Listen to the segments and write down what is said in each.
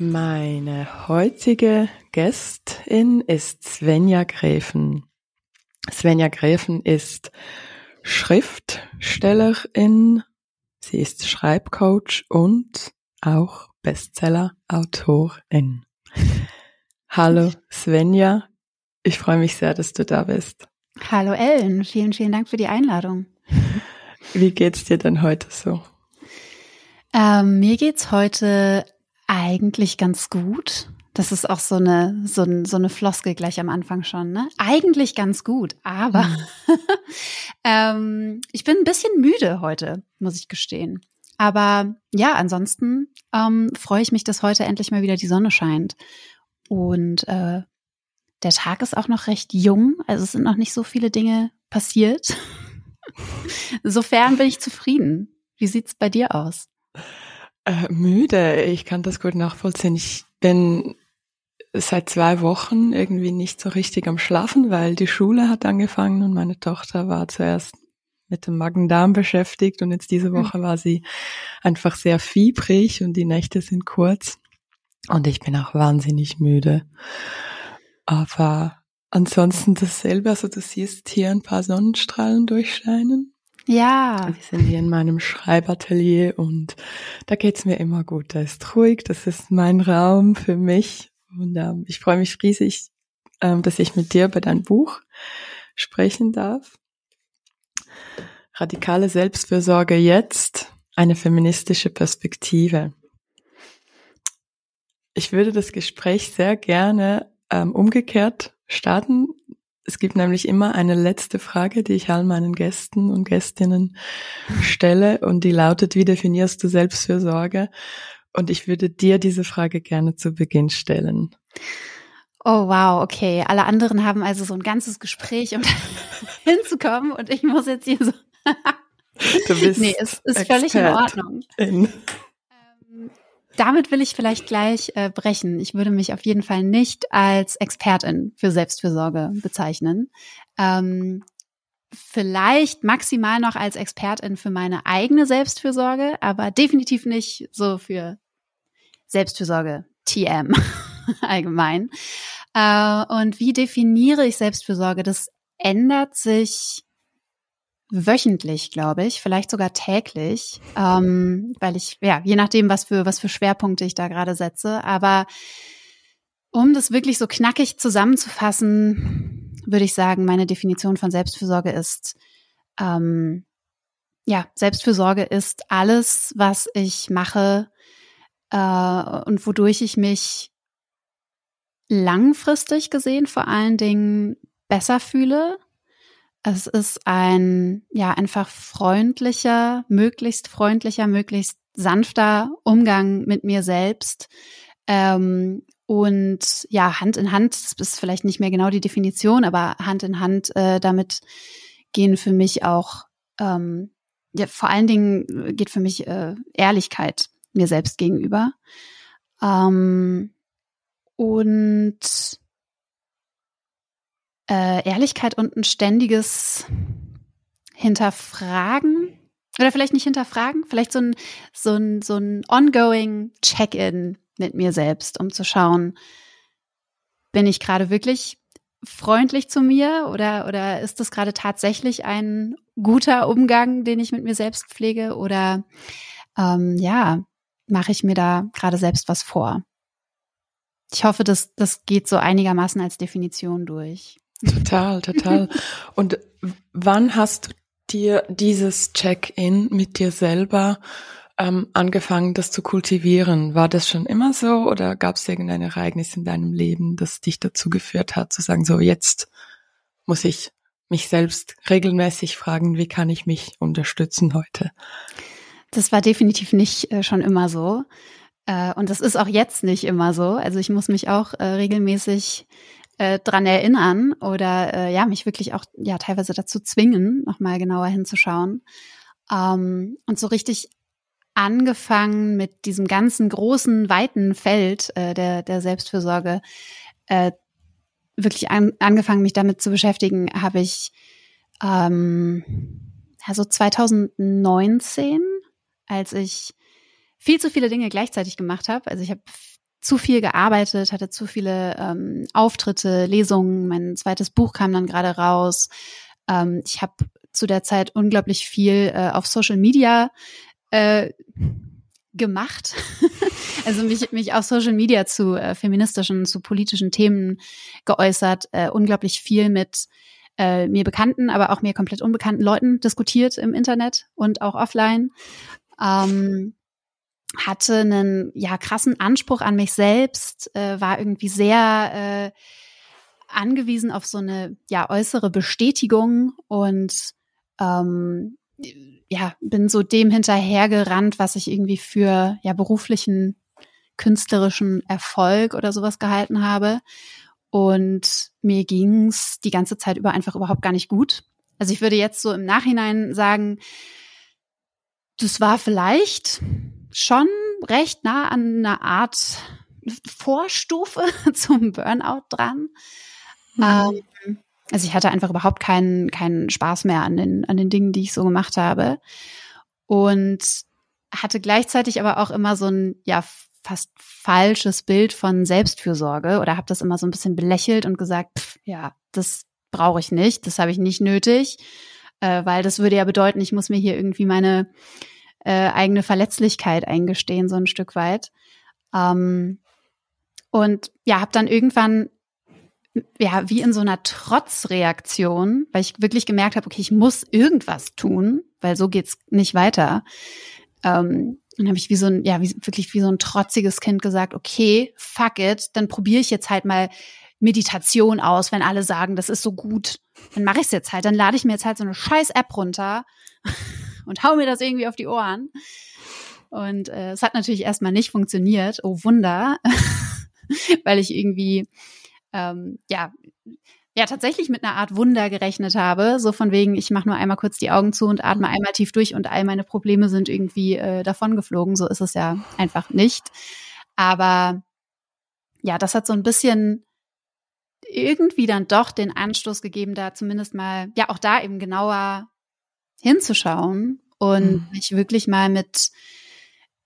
Meine heutige Gästin ist Svenja Gräfen. Svenja Gräfen ist Schriftstellerin, sie ist Schreibcoach und auch Bestseller-Autorin. Hallo Svenja, ich freue mich sehr, dass du da bist. Hallo Ellen, vielen, vielen Dank für die Einladung. Wie geht's dir denn heute so? Ähm, mir geht's heute eigentlich ganz gut. Das ist auch so eine, so, so eine Floskel gleich am Anfang schon, ne? Eigentlich ganz gut, aber mhm. ähm, ich bin ein bisschen müde heute, muss ich gestehen. Aber ja, ansonsten ähm, freue ich mich, dass heute endlich mal wieder die Sonne scheint. Und äh, der Tag ist auch noch recht jung, also es sind noch nicht so viele Dinge passiert. Insofern bin ich zufrieden. Wie sieht's bei dir aus? Äh, müde, ich kann das gut nachvollziehen. Ich bin seit zwei Wochen irgendwie nicht so richtig am Schlafen, weil die Schule hat angefangen und meine Tochter war zuerst mit dem Magen-Darm beschäftigt und jetzt diese hm. Woche war sie einfach sehr fiebrig und die Nächte sind kurz und ich bin auch wahnsinnig müde. Aber ansonsten dasselbe, also du siehst hier ein paar Sonnenstrahlen durchscheinen. Ja. Wir sind hier in meinem Schreibatelier und da geht's mir immer gut. Da ist ruhig, das ist mein Raum für mich. Und ähm, ich freue mich riesig, ähm, dass ich mit dir über dein Buch sprechen darf. Radikale Selbstfürsorge jetzt, eine feministische Perspektive. Ich würde das Gespräch sehr gerne ähm, umgekehrt starten. Es gibt nämlich immer eine letzte Frage, die ich all meinen Gästen und Gästinnen stelle und die lautet, wie definierst du Selbstfürsorge? Und ich würde dir diese Frage gerne zu Beginn stellen. Oh wow, okay. Alle anderen haben also so ein ganzes Gespräch, um hinzukommen und ich muss jetzt hier so. du bist nee, es ist völlig in Ordnung. In damit will ich vielleicht gleich äh, brechen. Ich würde mich auf jeden Fall nicht als Expertin für Selbstfürsorge bezeichnen. Ähm, vielleicht maximal noch als Expertin für meine eigene Selbstfürsorge, aber definitiv nicht so für Selbstfürsorge TM allgemein. Äh, und wie definiere ich Selbstfürsorge? Das ändert sich wöchentlich, glaube ich, vielleicht sogar täglich, ähm, weil ich, ja, je nachdem, was für, was für Schwerpunkte ich da gerade setze. Aber um das wirklich so knackig zusammenzufassen, würde ich sagen, meine Definition von Selbstfürsorge ist, ähm, ja, Selbstfürsorge ist alles, was ich mache äh, und wodurch ich mich langfristig gesehen vor allen Dingen besser fühle es ist ein, ja, einfach freundlicher, möglichst freundlicher, möglichst sanfter Umgang mit mir selbst. Ähm, und ja, Hand in Hand, das ist vielleicht nicht mehr genau die Definition, aber Hand in Hand äh, damit gehen für mich auch, ähm, ja, vor allen Dingen geht für mich äh, Ehrlichkeit mir selbst gegenüber. Ähm, und äh, Ehrlichkeit und ein ständiges Hinterfragen oder vielleicht nicht hinterfragen, vielleicht so ein, so ein, so ein ongoing Check-in mit mir selbst, um zu schauen, bin ich gerade wirklich freundlich zu mir oder, oder ist das gerade tatsächlich ein guter Umgang, den ich mit mir selbst pflege oder ähm, ja, mache ich mir da gerade selbst was vor? Ich hoffe, das, das geht so einigermaßen als Definition durch. Total, total. Und wann hast du dir dieses Check-in mit dir selber ähm, angefangen, das zu kultivieren? War das schon immer so oder gab es irgendein Ereignis in deinem Leben, das dich dazu geführt hat, zu sagen, so jetzt muss ich mich selbst regelmäßig fragen, wie kann ich mich unterstützen heute? Das war definitiv nicht äh, schon immer so. Äh, und das ist auch jetzt nicht immer so. Also ich muss mich auch äh, regelmäßig äh, dran erinnern oder äh, ja, mich wirklich auch ja teilweise dazu zwingen, nochmal genauer hinzuschauen. Ähm, und so richtig angefangen mit diesem ganzen großen, weiten Feld äh, der, der Selbstfürsorge, äh, wirklich an, angefangen, mich damit zu beschäftigen, habe ich ähm, also 2019, als ich viel zu viele Dinge gleichzeitig gemacht habe. Also ich habe zu viel gearbeitet, hatte zu viele ähm, Auftritte, Lesungen. Mein zweites Buch kam dann gerade raus. Ähm, ich habe zu der Zeit unglaublich viel äh, auf Social Media äh, gemacht. also mich, mich auf Social Media zu äh, feministischen, zu politischen Themen geäußert, äh, unglaublich viel mit äh, mir bekannten, aber auch mir komplett unbekannten Leuten diskutiert im Internet und auch offline. Ähm, hatte einen ja krassen Anspruch an mich selbst, äh, war irgendwie sehr äh, angewiesen auf so eine ja äußere Bestätigung und ähm, ja bin so dem hinterhergerannt, was ich irgendwie für ja beruflichen künstlerischen Erfolg oder sowas gehalten habe und mir ging's die ganze Zeit über einfach überhaupt gar nicht gut. Also ich würde jetzt so im Nachhinein sagen, das war vielleicht schon recht nah an einer Art Vorstufe zum Burnout dran. Mhm. Ähm, also ich hatte einfach überhaupt keinen, keinen Spaß mehr an den, an den Dingen, die ich so gemacht habe. Und hatte gleichzeitig aber auch immer so ein, ja, fast falsches Bild von Selbstfürsorge oder habe das immer so ein bisschen belächelt und gesagt, pff, ja, das brauche ich nicht, das habe ich nicht nötig, äh, weil das würde ja bedeuten, ich muss mir hier irgendwie meine äh, eigene Verletzlichkeit eingestehen, so ein Stück weit. Ähm, und ja, habe dann irgendwann ja, wie in so einer Trotzreaktion, weil ich wirklich gemerkt habe, okay, ich muss irgendwas tun, weil so geht's nicht weiter. Ähm, dann habe ich wie so ein, ja, wie, wirklich wie so ein trotziges Kind gesagt, okay, fuck it, dann probiere ich jetzt halt mal Meditation aus, wenn alle sagen, das ist so gut. Dann mache ich es jetzt halt, dann lade ich mir jetzt halt so eine scheiß App runter und hau mir das irgendwie auf die Ohren. Und äh, es hat natürlich erstmal nicht funktioniert. Oh Wunder, weil ich irgendwie ähm, ja ja tatsächlich mit einer Art Wunder gerechnet habe, so von wegen, ich mache nur einmal kurz die Augen zu und atme einmal tief durch und all meine Probleme sind irgendwie äh, davon geflogen. So ist es ja einfach nicht. Aber ja, das hat so ein bisschen irgendwie dann doch den Anstoß gegeben, da zumindest mal, ja, auch da eben genauer hinzuschauen und mhm. mich wirklich mal mit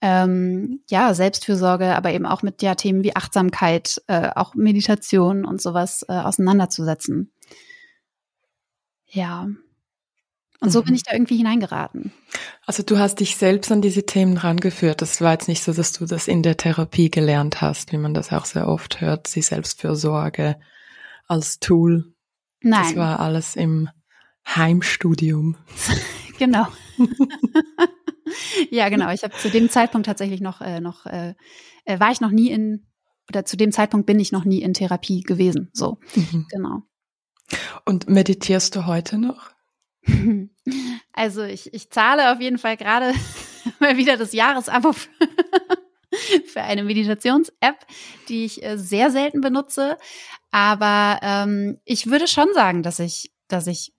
ähm, ja Selbstfürsorge, aber eben auch mit ja Themen wie Achtsamkeit, äh, auch Meditation und sowas äh, auseinanderzusetzen. Ja. Und so mhm. bin ich da irgendwie hineingeraten. Also du hast dich selbst an diese Themen rangeführt. Das war jetzt nicht so, dass du das in der Therapie gelernt hast, wie man das auch sehr oft hört, die Selbstfürsorge als Tool. Nein. Das war alles im Heimstudium. genau. ja, genau. Ich habe zu dem Zeitpunkt tatsächlich noch, äh, noch äh, äh, war ich noch nie in, oder zu dem Zeitpunkt bin ich noch nie in Therapie gewesen. So, mhm. genau. Und meditierst du heute noch? Also ich, ich zahle auf jeden Fall gerade mal wieder das Jahresabo für eine Meditations-App, die ich äh, sehr selten benutze. Aber ähm, ich würde schon sagen, dass ich, dass ich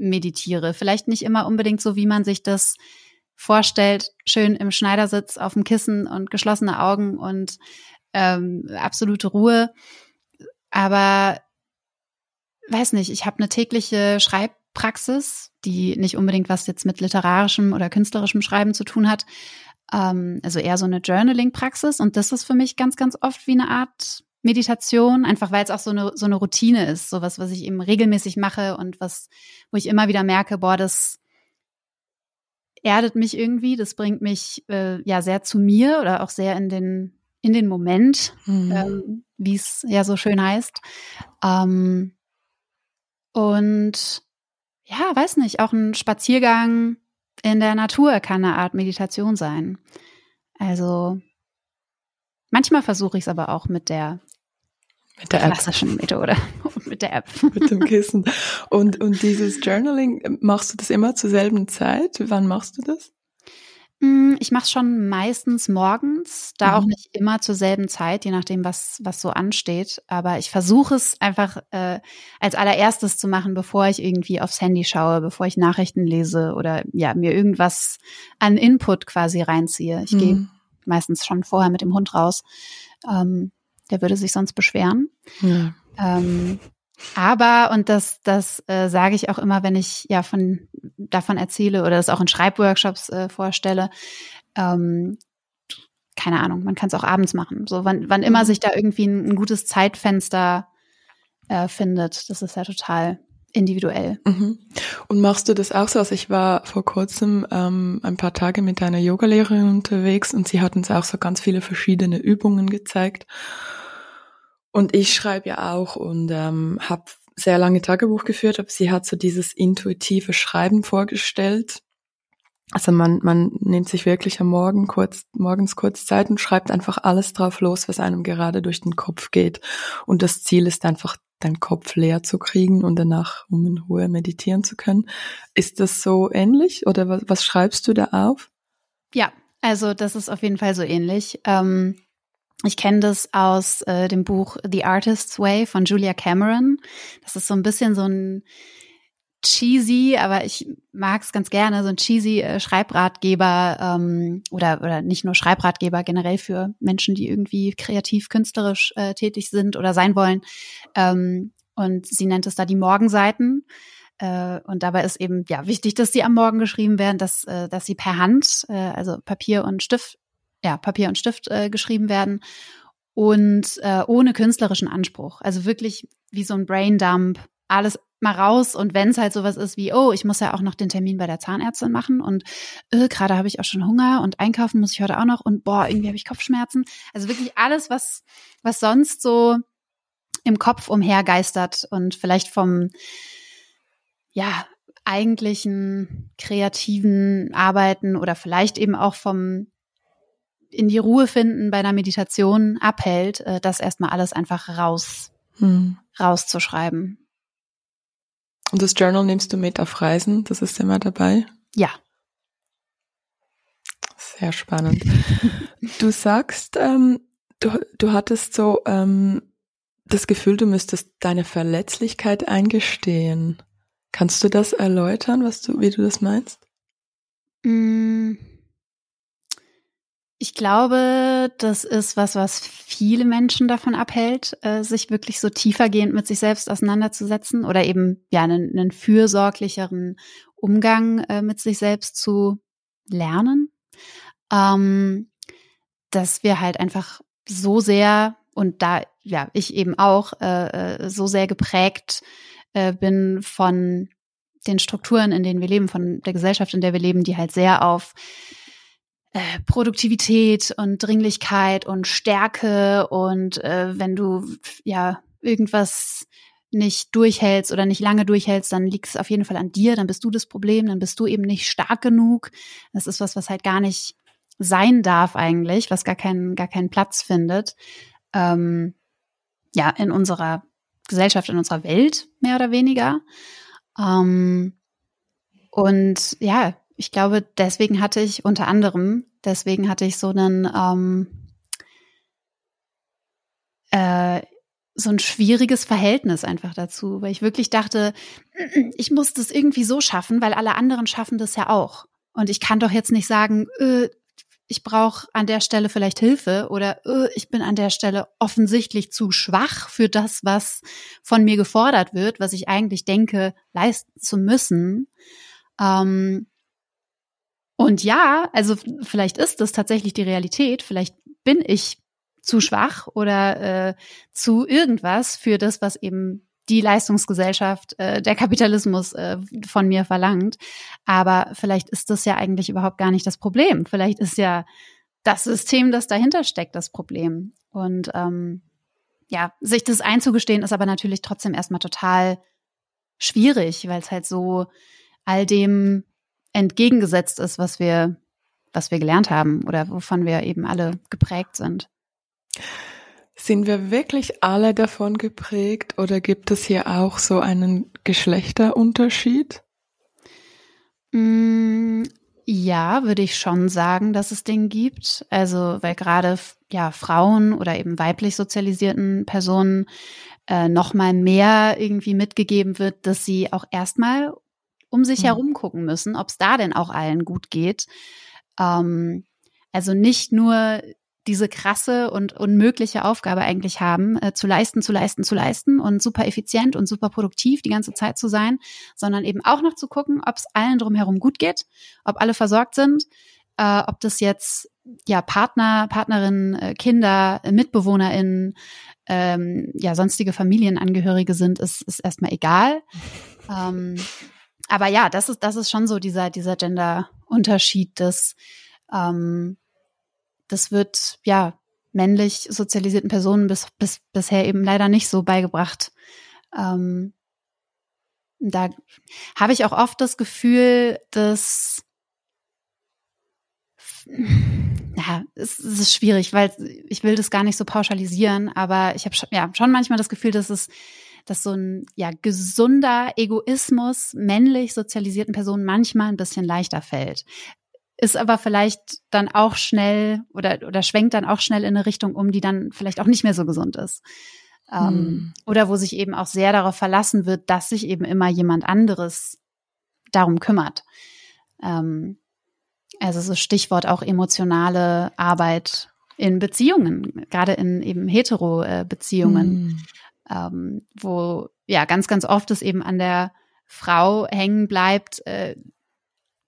meditiere. Vielleicht nicht immer unbedingt so, wie man sich das vorstellt, schön im Schneidersitz auf dem Kissen und geschlossene Augen und ähm, absolute Ruhe. Aber weiß nicht, ich habe eine tägliche Schreibpraxis, die nicht unbedingt was jetzt mit literarischem oder künstlerischem Schreiben zu tun hat. Ähm, also eher so eine Journaling-Praxis. Und das ist für mich ganz, ganz oft wie eine Art Meditation, einfach weil es auch so eine, so eine Routine ist, sowas, was ich eben regelmäßig mache und was, wo ich immer wieder merke, boah, das erdet mich irgendwie, das bringt mich äh, ja sehr zu mir oder auch sehr in den, in den Moment, mhm. ähm, wie es ja so schön heißt. Ähm, und ja, weiß nicht, auch ein Spaziergang in der Natur kann eine Art Meditation sein. Also manchmal versuche ich es aber auch mit der mit der klassischen App. Methode und mit der App. mit dem Kissen. Und, und dieses Journaling, machst du das immer zur selben Zeit? Wann machst du das? Mm, ich mache es schon meistens morgens, da mhm. auch nicht immer zur selben Zeit, je nachdem, was, was so ansteht. Aber ich versuche es einfach äh, als allererstes zu machen, bevor ich irgendwie aufs Handy schaue, bevor ich Nachrichten lese oder ja, mir irgendwas an Input quasi reinziehe. Ich mhm. gehe meistens schon vorher mit dem Hund raus. Ähm, der würde sich sonst beschweren. Ja. Ähm, aber, und das, das äh, sage ich auch immer, wenn ich ja von davon erzähle oder das auch in Schreibworkshops äh, vorstelle, ähm, keine Ahnung, man kann es auch abends machen. So, wann, wann immer mhm. sich da irgendwie ein, ein gutes Zeitfenster äh, findet, das ist ja total individuell. Mhm. Und machst du das auch so? Also ich war vor kurzem ähm, ein paar Tage mit einer Yogalehrerin unterwegs und sie hat uns auch so ganz viele verschiedene Übungen gezeigt. Und ich schreibe ja auch und ähm, habe sehr lange Tagebuch geführt, aber sie hat so dieses intuitive Schreiben vorgestellt. Also man, man nimmt sich wirklich am Morgen kurz, morgens kurz Zeit und schreibt einfach alles drauf los, was einem gerade durch den Kopf geht. Und das Ziel ist einfach, deinen Kopf leer zu kriegen und danach, um in Ruhe meditieren zu können. Ist das so ähnlich oder was, was schreibst du da auf? Ja, also das ist auf jeden Fall so ähnlich. Ähm ich kenne das aus äh, dem Buch The Artist's Way von Julia Cameron. Das ist so ein bisschen so ein cheesy, aber ich mag es ganz gerne, so ein cheesy äh, Schreibratgeber ähm, oder, oder nicht nur Schreibratgeber, generell für Menschen, die irgendwie kreativ, künstlerisch äh, tätig sind oder sein wollen. Ähm, und sie nennt es da die Morgenseiten. Äh, und dabei ist eben ja wichtig, dass sie am Morgen geschrieben werden, dass, äh, dass sie per Hand, äh, also Papier und Stift ja, Papier und Stift äh, geschrieben werden und äh, ohne künstlerischen Anspruch. Also wirklich wie so ein Braindump, alles mal raus und wenn es halt sowas ist wie, oh, ich muss ja auch noch den Termin bei der Zahnärztin machen und äh, gerade habe ich auch schon Hunger und einkaufen muss ich heute auch noch und boah, irgendwie habe ich Kopfschmerzen. Also wirklich alles, was, was sonst so im Kopf umhergeistert und vielleicht vom, ja, eigentlichen kreativen Arbeiten oder vielleicht eben auch vom in die Ruhe finden bei einer Meditation abhält, äh, das erstmal alles einfach raus, hm. rauszuschreiben. Und das Journal nimmst du mit auf Reisen? Das ist immer dabei? Ja. Sehr spannend. du sagst, ähm, du, du hattest so ähm, das Gefühl, du müsstest deine Verletzlichkeit eingestehen. Kannst du das erläutern, was du, wie du das meinst? Mm. Ich glaube, das ist was, was viele Menschen davon abhält, äh, sich wirklich so tiefergehend mit sich selbst auseinanderzusetzen oder eben ja einen, einen fürsorglicheren Umgang äh, mit sich selbst zu lernen. Ähm, dass wir halt einfach so sehr und da ja ich eben auch äh, äh so sehr geprägt bin von den Strukturen, in denen wir leben, von der Gesellschaft, in der wir leben, die halt sehr auf äh, Produktivität und Dringlichkeit und Stärke und äh, wenn du ja irgendwas nicht durchhältst oder nicht lange durchhältst, dann liegt es auf jeden Fall an dir, dann bist du das Problem, dann bist du eben nicht stark genug. Das ist was, was halt gar nicht sein darf eigentlich, was gar keinen, gar keinen Platz findet. Ähm, ja, in unserer Gesellschaft, in unserer Welt, mehr oder weniger. Ähm, und ja, ich glaube, deswegen hatte ich unter anderem, deswegen hatte ich so einen, ähm, äh, so ein schwieriges Verhältnis einfach dazu, weil ich wirklich dachte, ich muss das irgendwie so schaffen, weil alle anderen schaffen das ja auch. Und ich kann doch jetzt nicht sagen, äh, ich brauche an der Stelle vielleicht Hilfe oder äh, ich bin an der Stelle offensichtlich zu schwach für das, was von mir gefordert wird, was ich eigentlich denke, leisten zu müssen. Ähm, und ja, also vielleicht ist das tatsächlich die Realität. Vielleicht bin ich zu schwach oder äh, zu irgendwas für das, was eben die Leistungsgesellschaft, äh, der Kapitalismus äh, von mir verlangt. Aber vielleicht ist das ja eigentlich überhaupt gar nicht das Problem. Vielleicht ist ja das System, das dahinter steckt, das Problem. Und ähm, ja, sich das einzugestehen, ist aber natürlich trotzdem erstmal total schwierig, weil es halt so all dem entgegengesetzt ist, was wir, was wir gelernt haben oder wovon wir eben alle geprägt sind. Sind wir wirklich alle davon geprägt oder gibt es hier auch so einen Geschlechterunterschied? Mm, ja, würde ich schon sagen, dass es den gibt. Also, weil gerade ja Frauen oder eben weiblich sozialisierten Personen äh, noch mal mehr irgendwie mitgegeben wird, dass sie auch erstmal um sich mhm. herum gucken müssen, ob es da denn auch allen gut geht. Ähm, also nicht nur diese krasse und unmögliche Aufgabe eigentlich haben, äh, zu leisten, zu leisten, zu leisten und super effizient und super produktiv die ganze Zeit zu sein, sondern eben auch noch zu gucken, ob es allen drumherum gut geht, ob alle versorgt sind, äh, ob das jetzt ja Partner, Partnerinnen, äh, Kinder, MitbewohnerInnen, ähm, ja sonstige Familienangehörige sind, ist, ist erstmal egal. Ähm, aber ja, das ist, das ist schon so dieser, dieser Gender-Unterschied, dass ähm, das wird ja männlich sozialisierten Personen bis, bis bisher eben leider nicht so beigebracht. Ähm, da habe ich auch oft das Gefühl, dass ja, es, es ist schwierig, weil ich will das gar nicht so pauschalisieren, aber ich habe ja schon manchmal das Gefühl, dass es dass so ein ja gesunder Egoismus männlich sozialisierten Personen manchmal ein bisschen leichter fällt. Ist aber vielleicht dann auch schnell oder, oder schwenkt dann auch schnell in eine Richtung um, die dann vielleicht auch nicht mehr so gesund ist. Ähm, hm. Oder wo sich eben auch sehr darauf verlassen wird, dass sich eben immer jemand anderes darum kümmert. Ähm, also so Stichwort auch emotionale Arbeit in Beziehungen, gerade in eben hetero-Beziehungen. Hm ähm, wo ja ganz, ganz oft es eben an der Frau hängen bleibt, äh,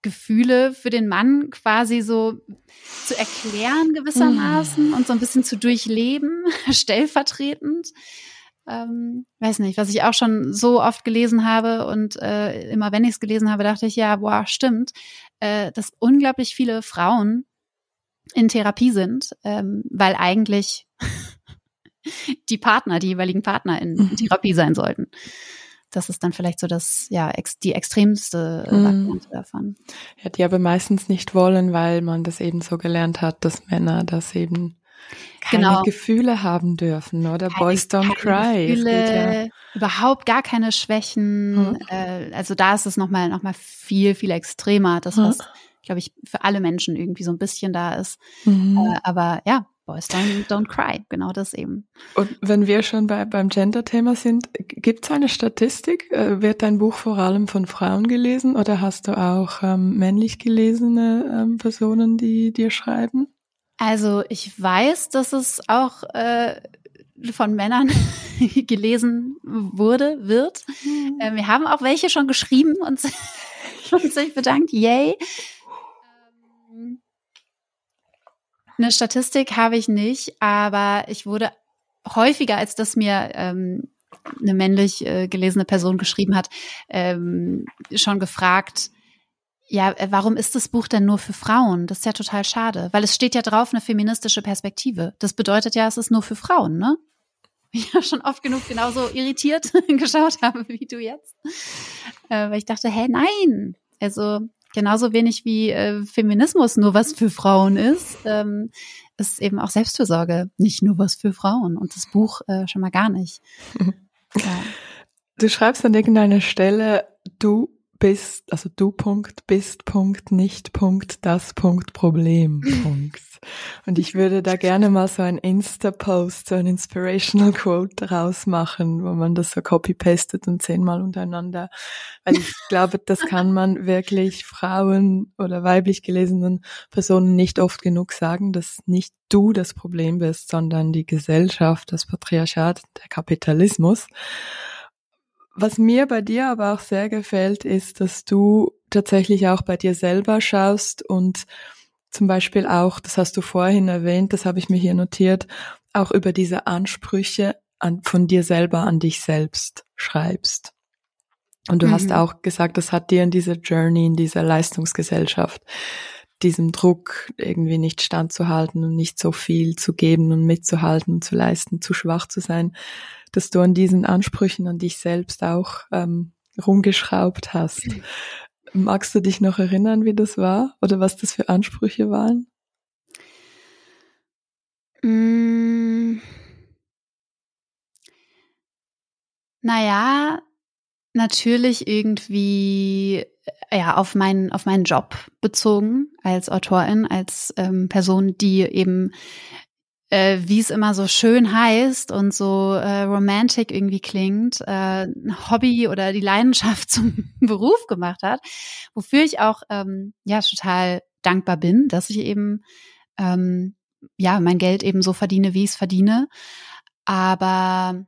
Gefühle für den Mann quasi so zu erklären gewissermaßen mm. und so ein bisschen zu durchleben, stellvertretend. Ähm, weiß nicht, was ich auch schon so oft gelesen habe und äh, immer wenn ich es gelesen habe, dachte ich, ja, boah, stimmt, äh, dass unglaublich viele Frauen in Therapie sind, ähm, weil eigentlich die Partner, die jeweiligen Partner in mhm. Therapie sein sollten. Das ist dann vielleicht so das, ja, ex, die extremste mhm. Variante davon. Ja, die aber meistens nicht wollen, weil man das eben so gelernt hat, dass Männer das eben keine genau. Gefühle haben dürfen, oder? Keine, Boys don't cry. Gefühle, ja. Überhaupt gar keine Schwächen. Mhm. Äh, also da ist es nochmal noch mal viel, viel extremer. Das, was, glaube ich, für alle Menschen irgendwie so ein bisschen da ist. Mhm. Äh, aber ja, Boys don't, don't cry, genau das eben. Und wenn wir schon bei, beim Gender-Thema sind, gibt es eine Statistik? Äh, wird dein Buch vor allem von Frauen gelesen oder hast du auch ähm, männlich gelesene ähm, Personen, die dir schreiben? Also ich weiß, dass es auch äh, von Männern gelesen wurde, wird. Mhm. Äh, wir haben auch welche schon geschrieben und, und sich bedankt. Yay. Eine Statistik habe ich nicht, aber ich wurde häufiger, als das mir ähm, eine männlich äh, gelesene Person geschrieben hat, ähm, schon gefragt, ja, äh, warum ist das Buch denn nur für Frauen? Das ist ja total schade, weil es steht ja drauf eine feministische Perspektive. Das bedeutet ja, es ist nur für Frauen, ne? Ich ja schon oft genug genauso irritiert geschaut habe wie du jetzt, äh, weil ich dachte, hä, nein, also genauso wenig wie äh, Feminismus nur was für Frauen ist, ähm, ist eben auch Selbstfürsorge nicht nur was für Frauen und das Buch äh, schon mal gar nicht. Ja. Du schreibst an irgendeiner Stelle, du bist, also du Punkt, bist Punkt, nicht Punkt, das Punkt, Problem Punkt. Und ich würde da gerne mal so ein Insta-Post, so ein Inspirational Quote rausmachen, wo man das so copy-pastet und zehnmal untereinander. Weil ich glaube, das kann man wirklich Frauen oder weiblich gelesenen Personen nicht oft genug sagen, dass nicht du das Problem bist, sondern die Gesellschaft, das Patriarchat, der Kapitalismus. Was mir bei dir aber auch sehr gefällt, ist, dass du tatsächlich auch bei dir selber schaust und zum Beispiel auch, das hast du vorhin erwähnt, das habe ich mir hier notiert, auch über diese Ansprüche an, von dir selber an dich selbst schreibst. Und du mhm. hast auch gesagt, das hat dir in dieser Journey, in dieser Leistungsgesellschaft, diesem Druck irgendwie nicht standzuhalten und nicht so viel zu geben und mitzuhalten und zu leisten, zu schwach zu sein, dass du an diesen Ansprüchen an dich selbst auch ähm, rumgeschraubt hast. Magst du dich noch erinnern, wie das war oder was das für Ansprüche waren? Mm. Naja, natürlich irgendwie äh, ja auf meinen auf meinen Job bezogen als Autorin, als ähm, Person, die eben äh, wie es immer so schön heißt und so äh, romantic irgendwie klingt, äh, ein Hobby oder die Leidenschaft zum Beruf gemacht hat, wofür ich auch ähm, ja total dankbar bin, dass ich eben ähm, ja mein Geld eben so verdiene, wie ich es verdiene. Aber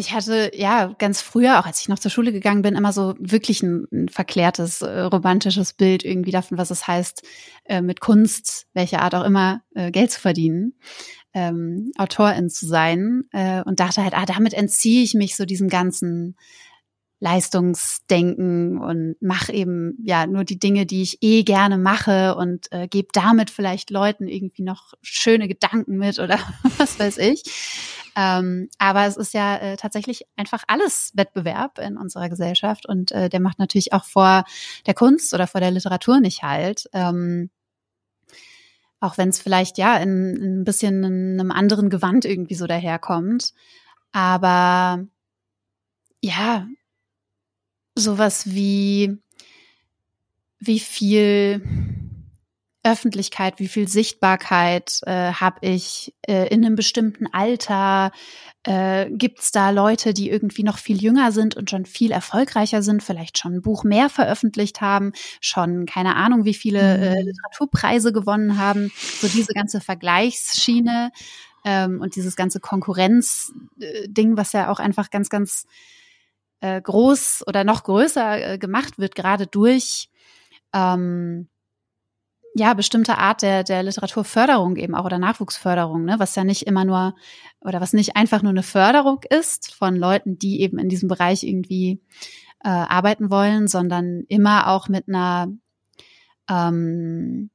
ich hatte ja ganz früher, auch als ich noch zur Schule gegangen bin, immer so wirklich ein, ein verklärtes, äh, romantisches Bild irgendwie davon, was es heißt, äh, mit Kunst, welcher Art auch immer, äh, Geld zu verdienen, ähm, Autorin zu sein äh, und dachte halt, ah, damit entziehe ich mich so diesem ganzen Leistungsdenken und mache eben ja nur die Dinge, die ich eh gerne mache und äh, gebe damit vielleicht Leuten irgendwie noch schöne Gedanken mit oder was weiß ich. Ähm, aber es ist ja äh, tatsächlich einfach alles Wettbewerb in unserer Gesellschaft und äh, der macht natürlich auch vor der Kunst oder vor der Literatur nicht halt. Ähm, auch wenn es vielleicht ja in, in ein bisschen in einem anderen Gewand irgendwie so daherkommt. Aber ja, sowas wie wie viel Öffentlichkeit, wie viel Sichtbarkeit äh, habe ich äh, in einem bestimmten Alter? Äh, Gibt es da Leute, die irgendwie noch viel jünger sind und schon viel erfolgreicher sind, vielleicht schon ein Buch mehr veröffentlicht haben, schon keine Ahnung, wie viele äh, mhm. Literaturpreise gewonnen haben? So diese ganze Vergleichsschiene ähm, und dieses ganze Konkurrenzding, was ja auch einfach ganz, ganz äh, groß oder noch größer äh, gemacht wird, gerade durch ähm, ja, bestimmte Art der, der Literaturförderung eben auch oder Nachwuchsförderung, ne, was ja nicht immer nur oder was nicht einfach nur eine Förderung ist von Leuten, die eben in diesem Bereich irgendwie äh, arbeiten wollen, sondern immer auch mit einer ähm,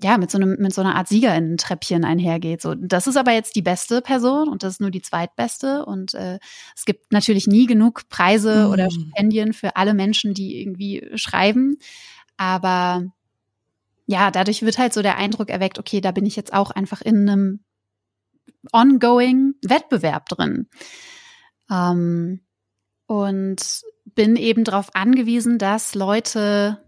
ja, mit so einem, mit so einer Art Siegerinnen-Treppchen einhergeht. So, das ist aber jetzt die beste Person und das ist nur die zweitbeste. Und äh, es gibt natürlich nie genug Preise mhm. oder Stipendien für alle Menschen, die irgendwie schreiben. Aber ja, dadurch wird halt so der Eindruck erweckt, okay, da bin ich jetzt auch einfach in einem ongoing Wettbewerb drin. Ähm, und bin eben darauf angewiesen, dass Leute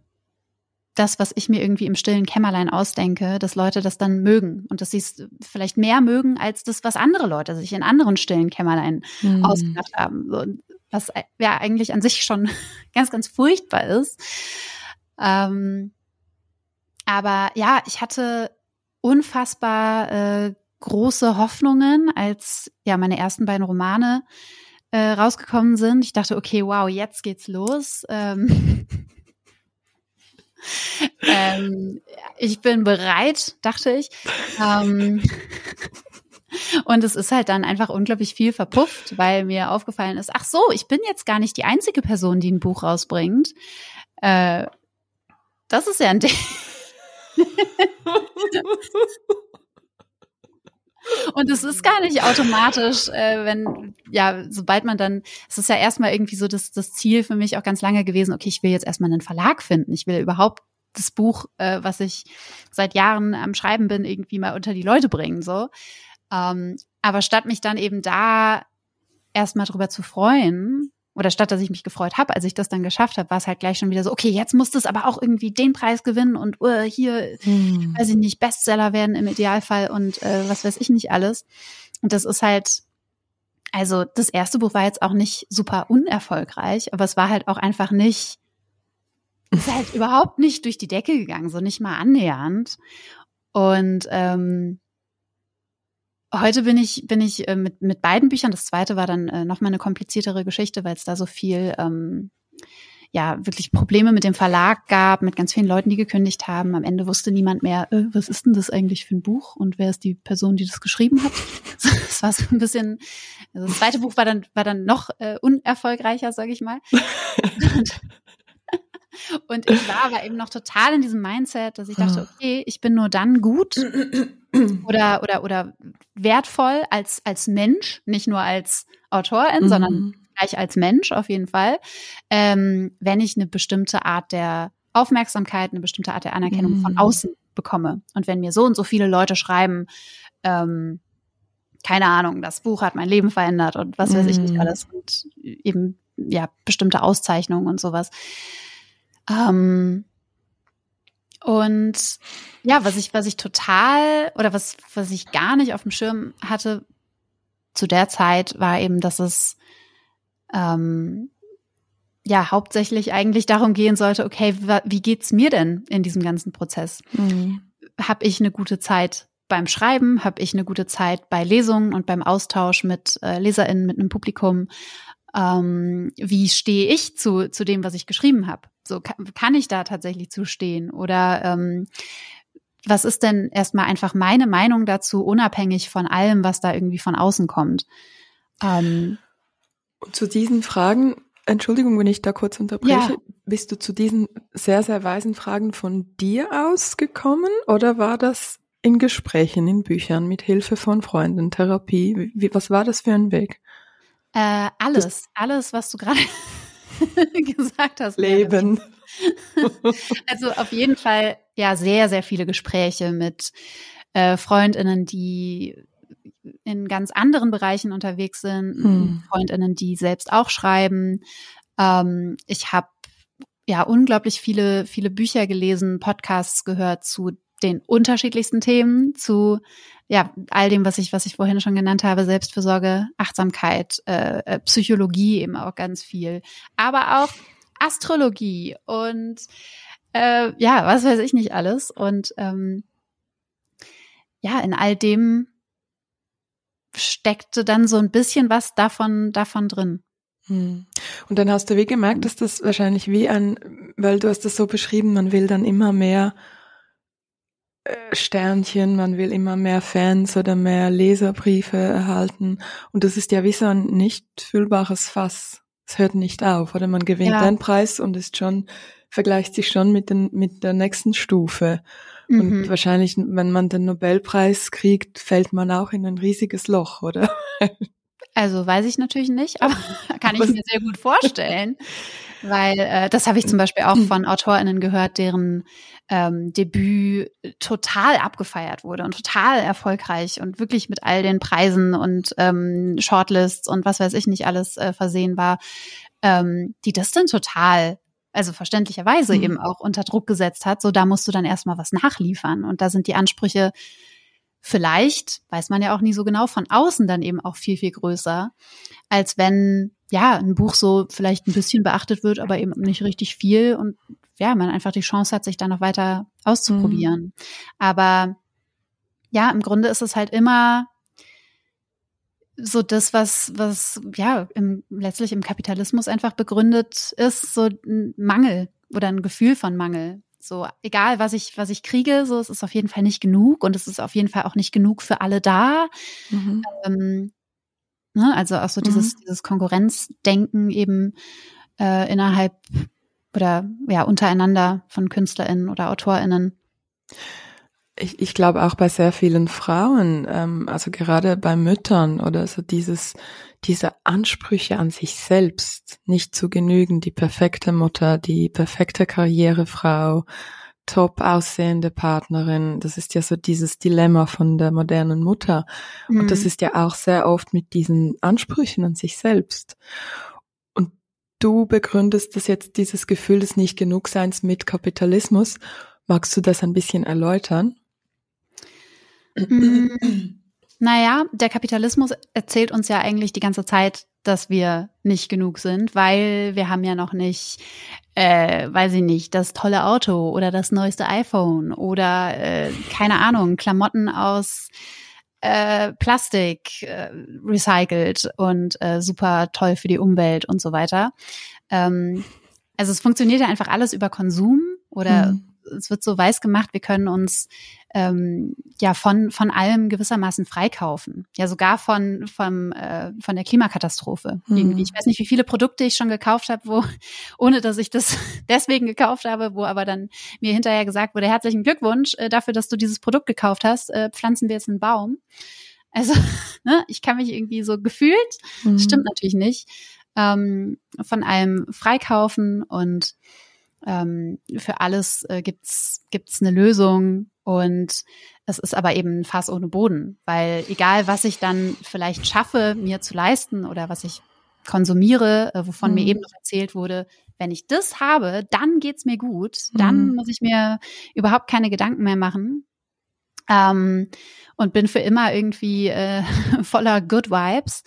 das, was ich mir irgendwie im stillen Kämmerlein ausdenke, dass Leute das dann mögen und dass sie es vielleicht mehr mögen als das, was andere Leute sich in anderen stillen Kämmerlein mhm. ausgedacht haben. So, was ja eigentlich an sich schon ganz, ganz furchtbar ist. Ähm, aber ja, ich hatte unfassbar äh, große Hoffnungen, als ja meine ersten beiden Romane äh, rausgekommen sind. Ich dachte, okay, wow, jetzt geht's los. Ähm, ähm, ich bin bereit, dachte ich. Ähm, Und es ist halt dann einfach unglaublich viel verpufft, weil mir aufgefallen ist, ach so, ich bin jetzt gar nicht die einzige Person, die ein Buch rausbringt. Äh, das ist ja ein Ding. Und es ist gar nicht automatisch, äh, wenn, ja, sobald man dann, es ist ja erstmal irgendwie so das, das Ziel für mich auch ganz lange gewesen, okay, ich will jetzt erstmal einen Verlag finden. Ich will überhaupt das Buch, äh, was ich seit Jahren am Schreiben bin, irgendwie mal unter die Leute bringen, so. Ähm, aber statt mich dann eben da erstmal drüber zu freuen, oder statt dass ich mich gefreut habe, als ich das dann geschafft habe, war es halt gleich schon wieder so, okay, jetzt muss das aber auch irgendwie den Preis gewinnen und uh, hier, hm. weiß ich nicht, Bestseller werden im Idealfall und äh, was weiß ich nicht alles. Und das ist halt, also das erste Buch war jetzt auch nicht super unerfolgreich, aber es war halt auch einfach nicht, ist halt überhaupt nicht durch die Decke gegangen, so nicht mal annähernd. Und ähm, Heute bin ich, bin ich äh, mit, mit beiden Büchern. Das zweite war dann äh, nochmal eine kompliziertere Geschichte, weil es da so viel, ähm, ja, wirklich Probleme mit dem Verlag gab, mit ganz vielen Leuten, die gekündigt haben. Am Ende wusste niemand mehr, äh, was ist denn das eigentlich für ein Buch und wer ist die Person, die das geschrieben hat. Das war so ein bisschen, also das zweite Buch war dann, war dann noch äh, unerfolgreicher, sage ich mal. Und, und ich war aber eben noch total in diesem Mindset, dass ich dachte, ah. okay, ich bin nur dann gut oder, oder, oder wertvoll als, als Mensch, nicht nur als Autorin, mhm. sondern gleich als Mensch auf jeden Fall, ähm, wenn ich eine bestimmte Art der Aufmerksamkeit, eine bestimmte Art der Anerkennung mhm. von außen bekomme. Und wenn mir so und so viele Leute schreiben, ähm, keine Ahnung, das Buch hat mein Leben verändert und was weiß ich nicht mhm. alles und eben ja bestimmte Auszeichnungen und sowas, ähm, und ja, was ich, was ich total oder was, was ich gar nicht auf dem Schirm hatte zu der Zeit, war eben, dass es ähm, ja hauptsächlich eigentlich darum gehen sollte, okay, wie geht's mir denn in diesem ganzen Prozess? Mhm. Habe ich eine gute Zeit beim Schreiben? Habe ich eine gute Zeit bei Lesungen und beim Austausch mit äh, LeserInnen, mit einem Publikum? Ähm, wie stehe ich zu, zu dem, was ich geschrieben habe? So kann, kann ich da tatsächlich zustehen? Oder ähm, was ist denn erstmal einfach meine Meinung dazu, unabhängig von allem, was da irgendwie von außen kommt? Ähm, Und zu diesen Fragen, Entschuldigung, wenn ich da kurz unterbreche, ja. bist du zu diesen sehr, sehr weisen Fragen von dir ausgekommen oder war das in Gesprächen, in Büchern, mit Hilfe von Freunden, Therapie? Wie, was war das für ein Weg? Äh, alles, das alles, was du gerade gesagt hast. Leben. also auf jeden Fall ja sehr, sehr viele Gespräche mit äh, Freundinnen, die in ganz anderen Bereichen unterwegs sind, hm. Freundinnen, die selbst auch schreiben. Ähm, ich habe ja unglaublich viele, viele Bücher gelesen, Podcasts gehört zu den unterschiedlichsten Themen, zu ja, all dem, was ich, was ich vorhin schon genannt habe, Selbstfürsorge, Achtsamkeit, äh, äh, Psychologie eben auch ganz viel, aber auch Astrologie und äh, ja, was weiß ich nicht alles. Und ähm, ja, in all dem steckte dann so ein bisschen was davon, davon drin. Hm. Und dann hast du wie gemerkt, dass das wahrscheinlich wie ein, weil du hast das so beschrieben, man will dann immer mehr Sternchen, man will immer mehr Fans oder mehr Leserbriefe erhalten. Und das ist ja wie so ein nicht fühlbares Fass. Es hört nicht auf, oder man gewinnt ja. einen Preis und ist schon, vergleicht sich schon mit, den, mit der nächsten Stufe. Mhm. Und wahrscheinlich, wenn man den Nobelpreis kriegt, fällt man auch in ein riesiges Loch, oder? Also weiß ich natürlich nicht, aber kann ich mir sehr gut vorstellen. Weil äh, das habe ich zum Beispiel auch von AutorInnen gehört, deren ähm, Debüt total abgefeiert wurde und total erfolgreich und wirklich mit all den Preisen und ähm, Shortlists und was weiß ich nicht alles äh, versehen war, ähm, die das dann total also verständlicherweise mhm. eben auch unter Druck gesetzt hat, so da musst du dann erstmal was nachliefern. Und da sind die Ansprüche vielleicht, weiß man ja auch nie so genau, von außen dann eben auch viel, viel größer, als wenn ja, ein Buch so vielleicht ein bisschen beachtet wird, aber eben nicht richtig viel und ja, man einfach die Chance hat, sich da noch weiter auszuprobieren. Mhm. Aber ja, im Grunde ist es halt immer so das, was, was ja im, letztlich im Kapitalismus einfach begründet ist, so ein Mangel oder ein Gefühl von Mangel. So, egal was ich, was ich kriege, so, es ist auf jeden Fall nicht genug und es ist auf jeden Fall auch nicht genug für alle da. Mhm. Ähm, ne? Also auch so dieses, mhm. dieses Konkurrenzdenken eben äh, innerhalb oder ja, untereinander von KünstlerInnen oder AutorInnen. Ich, ich glaube auch bei sehr vielen Frauen, ähm, also gerade bei Müttern oder so dieses, diese Ansprüche an sich selbst nicht zu genügen, die perfekte Mutter, die perfekte Karrierefrau, top aussehende Partnerin, das ist ja so dieses Dilemma von der modernen Mutter. Mhm. Und das mhm. ist ja auch sehr oft mit diesen Ansprüchen an sich selbst. Du begründest das jetzt, dieses Gefühl des nicht genug Seins mit Kapitalismus. Magst du das ein bisschen erläutern? Mhm. Naja, der Kapitalismus erzählt uns ja eigentlich die ganze Zeit, dass wir nicht genug sind, weil wir haben ja noch nicht, äh, weiß ich nicht, das tolle Auto oder das neueste iPhone oder äh, keine Ahnung, Klamotten aus äh, Plastik äh, recycelt und äh, super toll für die Umwelt und so weiter. Ähm, also es funktioniert ja einfach alles über Konsum oder mhm es wird so weiß gemacht, wir können uns ähm, ja von von allem gewissermaßen freikaufen, ja sogar von vom äh, von der Klimakatastrophe mhm. irgendwie. Ich weiß nicht, wie viele Produkte ich schon gekauft habe, wo ohne dass ich das deswegen gekauft habe, wo aber dann mir hinterher gesagt wurde: Herzlichen Glückwunsch äh, dafür, dass du dieses Produkt gekauft hast. Äh, pflanzen wir jetzt einen Baum. Also ne, ich kann mich irgendwie so gefühlt, mhm. stimmt natürlich nicht, ähm, von allem freikaufen und ähm, für alles äh, gibt's gibt's eine Lösung und es ist aber eben ein Fass ohne Boden, weil egal was ich dann vielleicht schaffe, mir zu leisten oder was ich konsumiere, äh, wovon mhm. mir eben noch erzählt wurde, wenn ich das habe, dann geht's mir gut, dann mhm. muss ich mir überhaupt keine Gedanken mehr machen ähm, und bin für immer irgendwie äh, voller Good Vibes.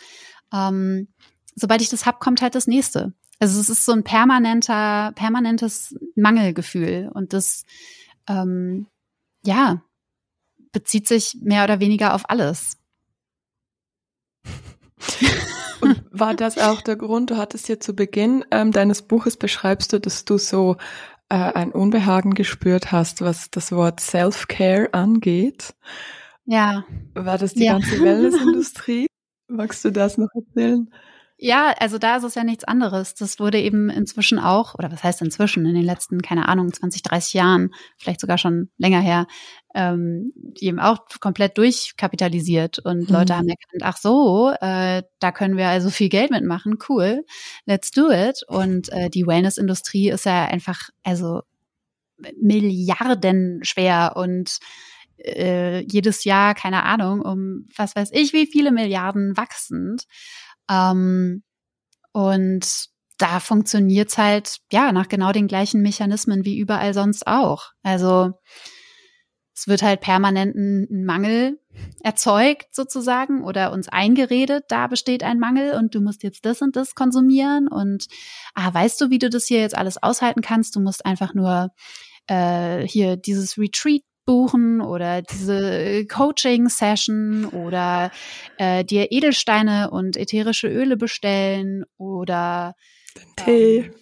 Ähm, sobald ich das hab, kommt halt das nächste. Also es ist so ein permanenter, permanentes Mangelgefühl und das, ähm, ja, bezieht sich mehr oder weniger auf alles. Und war das auch der Grund? Du hattest ja zu Beginn ähm, deines Buches beschreibst du, dass du so äh, ein Unbehagen gespürt hast, was das Wort Self-Care angeht. Ja. War das die ja. ganze Wellnessindustrie? Magst du das noch erzählen? Ja, also da ist es ja nichts anderes. Das wurde eben inzwischen auch, oder was heißt inzwischen, in den letzten, keine Ahnung, 20, 30 Jahren, vielleicht sogar schon länger her, ähm, eben auch komplett durchkapitalisiert. Und mhm. Leute haben erkannt, ach so, äh, da können wir also viel Geld mitmachen, cool, let's do it. Und äh, die Wellness-Industrie ist ja einfach, also Milliarden schwer und äh, jedes Jahr, keine Ahnung, um was weiß ich, wie viele Milliarden wachsend. Ähm, und da funktioniert's halt, ja, nach genau den gleichen Mechanismen wie überall sonst auch. Also es wird halt permanent ein Mangel erzeugt sozusagen oder uns eingeredet, da besteht ein Mangel und du musst jetzt das und das konsumieren und ah, weißt du, wie du das hier jetzt alles aushalten kannst? Du musst einfach nur äh, hier dieses Retreat buchen oder diese Coaching-Session oder äh, dir Edelsteine und ätherische Öle bestellen oder den Tee. Ähm,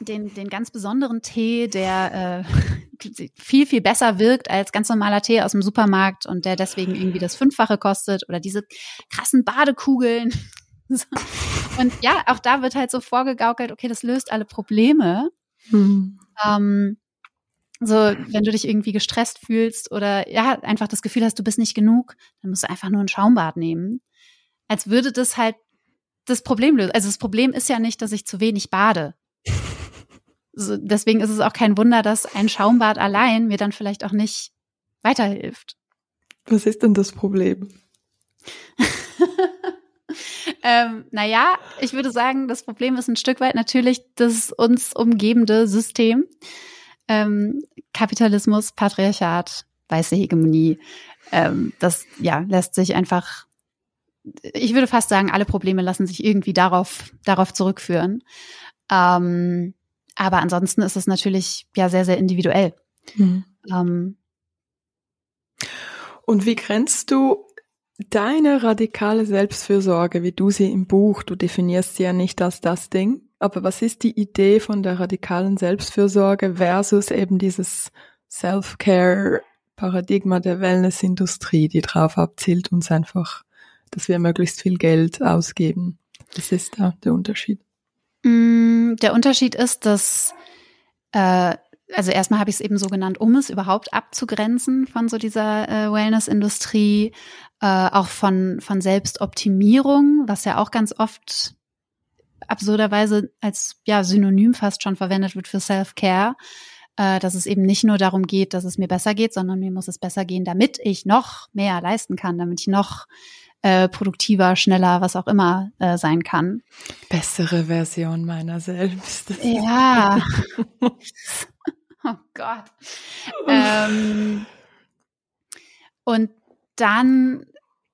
den, den ganz besonderen Tee, der äh, viel, viel besser wirkt als ganz normaler Tee aus dem Supermarkt und der deswegen irgendwie das Fünffache kostet oder diese krassen Badekugeln. und ja, auch da wird halt so vorgegaukelt, okay, das löst alle Probleme. Mhm. Ähm, so, wenn du dich irgendwie gestresst fühlst oder ja, einfach das Gefühl hast, du bist nicht genug, dann musst du einfach nur ein Schaumbad nehmen. Als würde das halt das Problem lösen. Also das Problem ist ja nicht, dass ich zu wenig bade. So, deswegen ist es auch kein Wunder, dass ein Schaumbad allein mir dann vielleicht auch nicht weiterhilft. Was ist denn das Problem? ähm, naja, ich würde sagen, das Problem ist ein Stück weit natürlich das uns umgebende System ähm, Kapitalismus, Patriarchat, weiße Hegemonie, ähm, das ja lässt sich einfach, ich würde fast sagen, alle Probleme lassen sich irgendwie darauf, darauf zurückführen. Ähm, aber ansonsten ist es natürlich ja sehr, sehr individuell. Mhm. Ähm, und wie grenzt du deine radikale Selbstfürsorge, wie du sie im Buch, du definierst sie ja nicht als das Ding, Aber was ist die Idee von der radikalen Selbstfürsorge versus eben dieses Self-Care-Paradigma der Wellnessindustrie, die darauf abzielt, uns einfach, dass wir möglichst viel Geld ausgeben? Was ist da der Unterschied? Mm, der Unterschied ist, dass äh, also erstmal habe ich es eben so genannt, um es überhaupt abzugrenzen von so dieser äh, Wellness-Industrie, äh, auch von, von Selbstoptimierung, was ja auch ganz oft absurderweise als ja Synonym fast schon verwendet wird für Self-Care, äh, dass es eben nicht nur darum geht, dass es mir besser geht, sondern mir muss es besser gehen, damit ich noch mehr leisten kann, damit ich noch äh, produktiver, schneller, was auch immer äh, sein kann. Bessere Version meiner selbst. Ja. oh Gott. ähm, und dann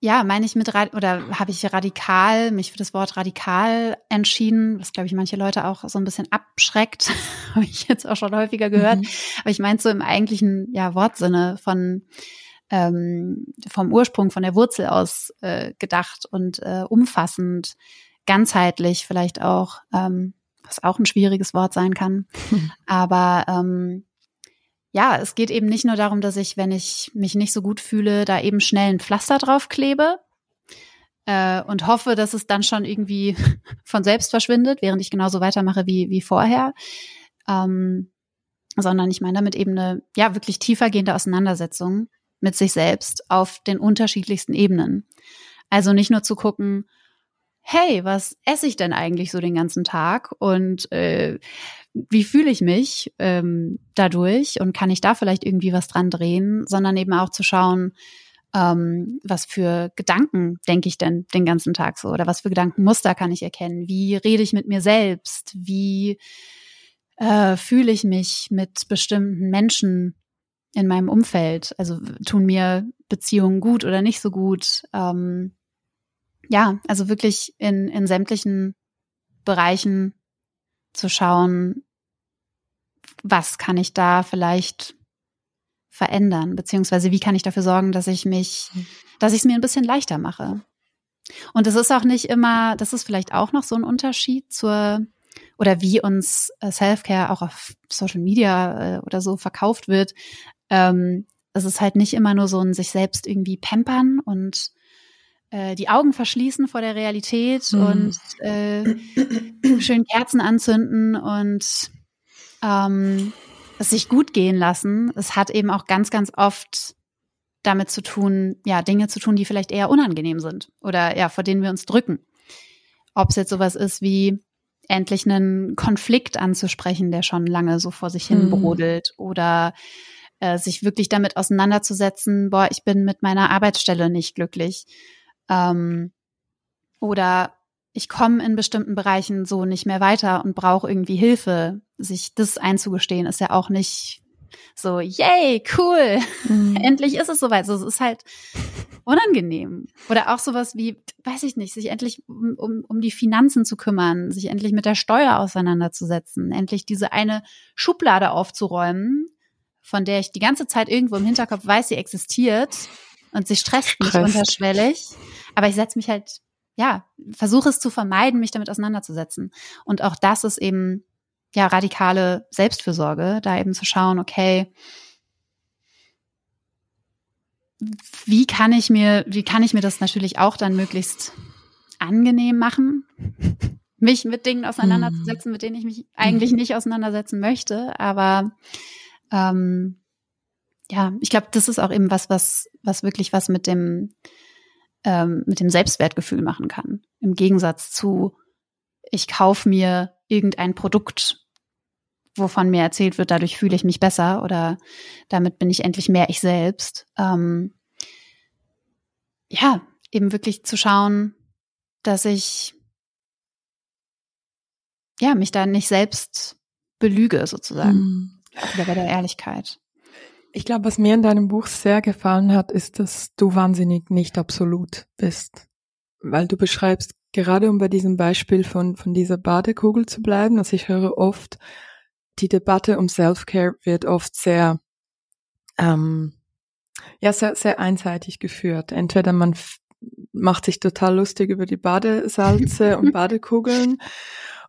ja, meine ich mit oder habe ich radikal mich für das Wort radikal entschieden, was glaube ich manche Leute auch so ein bisschen abschreckt, habe ich jetzt auch schon häufiger gehört. Mhm. Aber ich meine so im eigentlichen ja Wortsinne von ähm, vom Ursprung, von der Wurzel aus äh, gedacht und äh, umfassend, ganzheitlich vielleicht auch, ähm, was auch ein schwieriges Wort sein kann. Mhm. Aber ähm, ja, es geht eben nicht nur darum, dass ich, wenn ich mich nicht so gut fühle, da eben schnell ein Pflaster drauf klebe äh, und hoffe, dass es dann schon irgendwie von selbst verschwindet, während ich genauso weitermache wie, wie vorher. Ähm, sondern ich meine damit eben eine ja wirklich tiefergehende Auseinandersetzung mit sich selbst auf den unterschiedlichsten Ebenen. Also nicht nur zu gucken, hey, was esse ich denn eigentlich so den ganzen Tag? Und äh, wie fühle ich mich ähm, dadurch? Und kann ich da vielleicht irgendwie was dran drehen, sondern eben auch zu schauen, ähm, was für Gedanken denke ich denn den ganzen Tag so? Oder was für Gedankenmuster kann ich erkennen, wie rede ich mit mir selbst, wie äh, fühle ich mich mit bestimmten Menschen in meinem Umfeld, also tun mir Beziehungen gut oder nicht so gut, ähm, ja, also wirklich in, in sämtlichen Bereichen zu schauen, was kann ich da vielleicht verändern, beziehungsweise wie kann ich dafür sorgen, dass ich mich, mhm. dass ich es mir ein bisschen leichter mache. Und es ist auch nicht immer, das ist vielleicht auch noch so ein Unterschied zur, oder wie uns äh, Self-Care auch auf Social Media äh, oder so verkauft wird. Ähm, es ist halt nicht immer nur so ein sich selbst irgendwie pampern und äh, die Augen verschließen vor der Realität mhm. und äh, schön Kerzen anzünden und ähm, es sich gut gehen lassen. Es hat eben auch ganz, ganz oft damit zu tun, ja, Dinge zu tun, die vielleicht eher unangenehm sind oder ja, vor denen wir uns drücken. Ob es jetzt sowas ist wie endlich einen Konflikt anzusprechen, der schon lange so vor sich hin mhm. brodelt oder äh, sich wirklich damit auseinanderzusetzen, boah, ich bin mit meiner Arbeitsstelle nicht glücklich ähm, oder ich komme in bestimmten Bereichen so nicht mehr weiter und brauche irgendwie Hilfe. Sich das einzugestehen, ist ja auch nicht so, yay, cool, mhm. endlich ist es soweit. So, es ist halt unangenehm. Oder auch sowas wie, weiß ich nicht, sich endlich um, um, um die Finanzen zu kümmern, sich endlich mit der Steuer auseinanderzusetzen, endlich diese eine Schublade aufzuräumen, von der ich die ganze Zeit irgendwo im Hinterkopf weiß, sie existiert und sie stresst mich Stress. unterschwellig. Aber ich setze mich halt, ja, versuche es zu vermeiden, mich damit auseinanderzusetzen. Und auch das ist eben, ja, radikale Selbstfürsorge, da eben zu schauen, okay, wie kann ich mir, wie kann ich mir das natürlich auch dann möglichst angenehm machen, mich mit Dingen auseinanderzusetzen, mit denen ich mich eigentlich nicht auseinandersetzen möchte, aber ähm, ja, ich glaube, das ist auch eben was, was, was wirklich was mit dem, ähm, mit dem Selbstwertgefühl machen kann. Im Gegensatz zu, ich kaufe mir irgendein Produkt, wovon mir erzählt wird, dadurch fühle ich mich besser oder damit bin ich endlich mehr ich selbst. Ähm, ja, eben wirklich zu schauen, dass ich ja mich da nicht selbst belüge sozusagen. Mhm. Wieder bei der Ehrlichkeit. Ich glaube, was mir in deinem Buch sehr gefallen hat, ist, dass du wahnsinnig nicht absolut bist. Weil du beschreibst, gerade um bei diesem Beispiel von, von dieser Badekugel zu bleiben, also ich höre oft, die Debatte um Self-Care wird oft sehr, ähm, ja, sehr, sehr einseitig geführt. Entweder man macht sich total lustig über die Badesalze und Badekugeln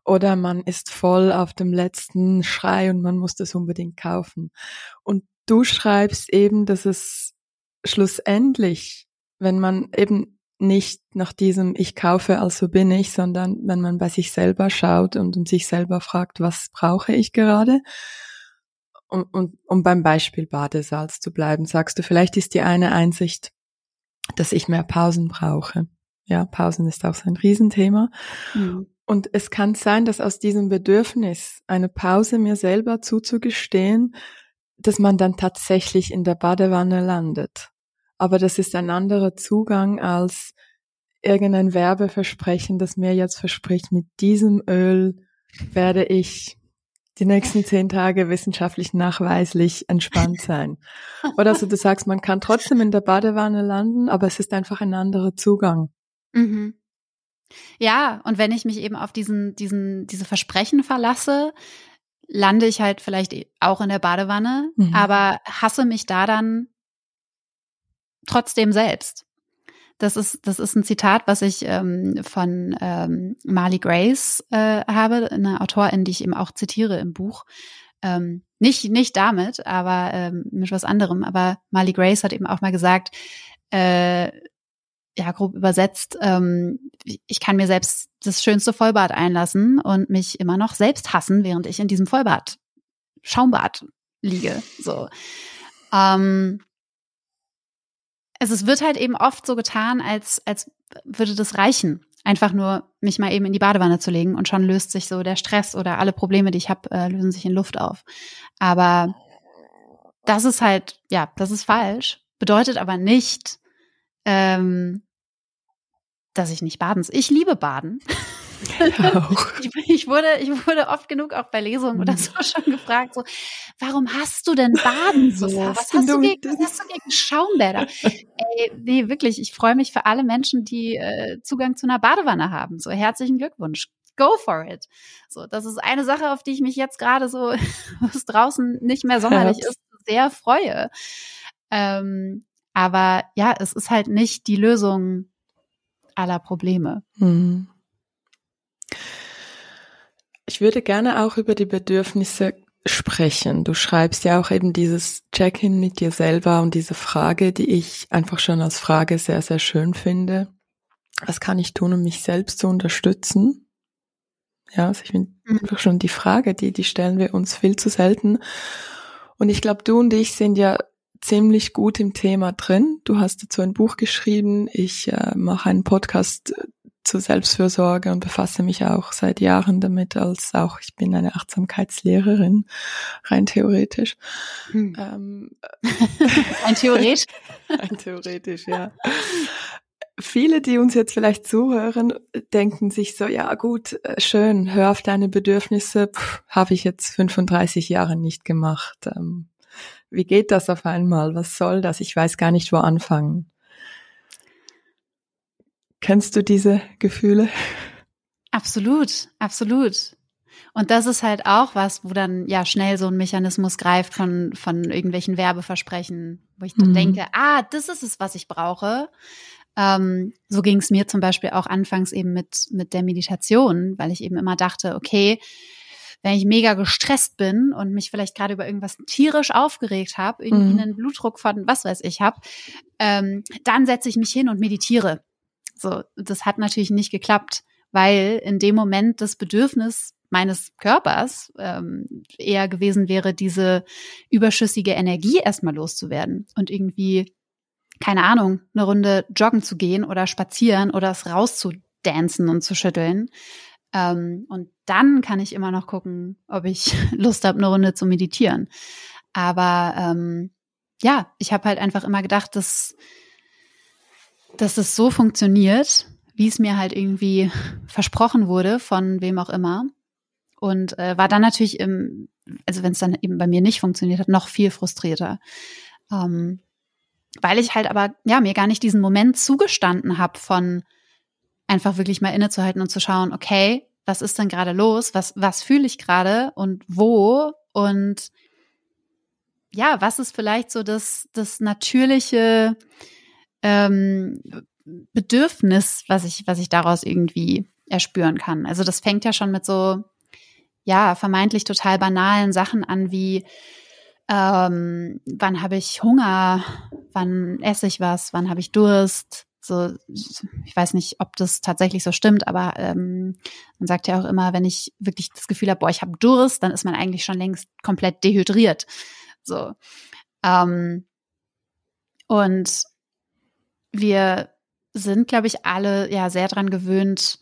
oder man ist voll auf dem letzten Schrei und man muss das unbedingt kaufen. Und du schreibst eben, dass es schlussendlich, wenn man eben nicht nach diesem Ich kaufe, also bin ich, sondern wenn man bei sich selber schaut und, und sich selber fragt, was brauche ich gerade? Und, und um beim Beispiel Badesalz zu bleiben, sagst du, vielleicht ist die eine Einsicht, dass ich mehr Pausen brauche. Ja, Pausen ist auch so ein Riesenthema. Mhm. Und es kann sein, dass aus diesem Bedürfnis, eine Pause mir selber zuzugestehen, dass man dann tatsächlich in der Badewanne landet. Aber das ist ein anderer Zugang als irgendein Werbeversprechen, das mir jetzt verspricht, mit diesem Öl werde ich die nächsten zehn Tage wissenschaftlich nachweislich entspannt sein. Oder so du sagst, man kann trotzdem in der Badewanne landen, aber es ist einfach ein anderer Zugang. Mhm. Ja, und wenn ich mich eben auf diesen, diesen, diese Versprechen verlasse, lande ich halt vielleicht auch in der Badewanne, mhm. aber hasse mich da dann trotzdem selbst. Das ist, das ist ein Zitat, was ich ähm, von ähm, Marley Grace äh, habe, eine Autorin, die ich eben auch zitiere im Buch. Ähm, nicht, nicht damit, aber ähm, mit was anderem. Aber Marley Grace hat eben auch mal gesagt, äh, ja, grob übersetzt, ähm, ich kann mir selbst das schönste Vollbad einlassen und mich immer noch selbst hassen, während ich in diesem Vollbad, Schaumbad liege. So. Ähm, also es wird halt eben oft so getan, als, als würde das reichen, einfach nur mich mal eben in die Badewanne zu legen und schon löst sich so der Stress oder alle Probleme, die ich habe, äh, lösen sich in Luft auf. Aber das ist halt, ja, das ist falsch. Bedeutet aber nicht, ähm, dass ich nicht baden. Ich liebe Baden. ich, ich, wurde, ich wurde oft genug auch bei Lesungen oder mhm. so schon gefragt, so, warum hast du denn Baden so? Was, was hast, du gegen, was hast du gegen Schaumbäder? Ey, nee, wirklich, ich freue mich für alle Menschen, die äh, Zugang zu einer Badewanne haben. So, herzlichen Glückwunsch. Go for it. So, das ist eine Sache, auf die ich mich jetzt gerade so, was draußen nicht mehr sommerlich ist, sehr freue. Ähm, aber ja, es ist halt nicht die Lösung aller Probleme. Mhm. Ich würde gerne auch über die Bedürfnisse sprechen. Du schreibst ja auch eben dieses Check-in mit dir selber und diese Frage, die ich einfach schon als Frage sehr, sehr schön finde. Was kann ich tun, um mich selbst zu unterstützen? Ja, also ich finde mhm. einfach schon die Frage, die, die stellen wir uns viel zu selten. Und ich glaube, du und ich sind ja ziemlich gut im Thema drin. Du hast dazu ein Buch geschrieben. Ich äh, mache einen Podcast zur Selbstfürsorge und befasse mich auch seit Jahren damit, als auch ich bin eine Achtsamkeitslehrerin, rein theoretisch. Hm. Ähm, ein theoretisch? ein theoretisch, ja. Viele, die uns jetzt vielleicht zuhören, denken sich so, ja gut, äh, schön, hör auf deine Bedürfnisse, habe ich jetzt 35 Jahre nicht gemacht. Ähm, wie geht das auf einmal? Was soll das? Ich weiß gar nicht, wo anfangen. Kennst du diese Gefühle? Absolut, absolut. Und das ist halt auch was, wo dann ja schnell so ein Mechanismus greift von, von irgendwelchen Werbeversprechen, wo ich dann mhm. denke, ah, das ist es, was ich brauche. Ähm, so ging es mir zum Beispiel auch anfangs eben mit, mit der Meditation, weil ich eben immer dachte, okay, wenn ich mega gestresst bin und mich vielleicht gerade über irgendwas tierisch aufgeregt habe, irgendwie mhm. einen Blutdruck von was weiß ich habe, ähm, dann setze ich mich hin und meditiere. So, das hat natürlich nicht geklappt, weil in dem Moment das Bedürfnis meines Körpers ähm, eher gewesen wäre, diese überschüssige Energie erstmal loszuwerden und irgendwie, keine Ahnung, eine Runde joggen zu gehen oder spazieren oder es rauszudancen und zu schütteln. Ähm, und dann kann ich immer noch gucken, ob ich Lust habe, eine Runde zu meditieren. Aber ähm, ja, ich habe halt einfach immer gedacht, dass dass es so funktioniert, wie es mir halt irgendwie versprochen wurde, von wem auch immer. Und äh, war dann natürlich im, also wenn es dann eben bei mir nicht funktioniert hat, noch viel frustrierter. Ähm, weil ich halt aber, ja, mir gar nicht diesen Moment zugestanden habe von einfach wirklich mal innezuhalten und zu schauen, okay, was ist denn gerade los? Was, was fühle ich gerade und wo? Und ja, was ist vielleicht so das, das natürliche ähm, Bedürfnis, was ich, was ich daraus irgendwie erspüren kann. Also das fängt ja schon mit so, ja, vermeintlich total banalen Sachen an wie, ähm, wann habe ich Hunger, wann esse ich was, wann habe ich Durst. So, ich weiß nicht, ob das tatsächlich so stimmt, aber ähm, man sagt ja auch immer, wenn ich wirklich das Gefühl habe, boah, ich habe Durst, dann ist man eigentlich schon längst komplett dehydriert. So. Ähm, und wir sind, glaube ich, alle ja sehr dran gewöhnt,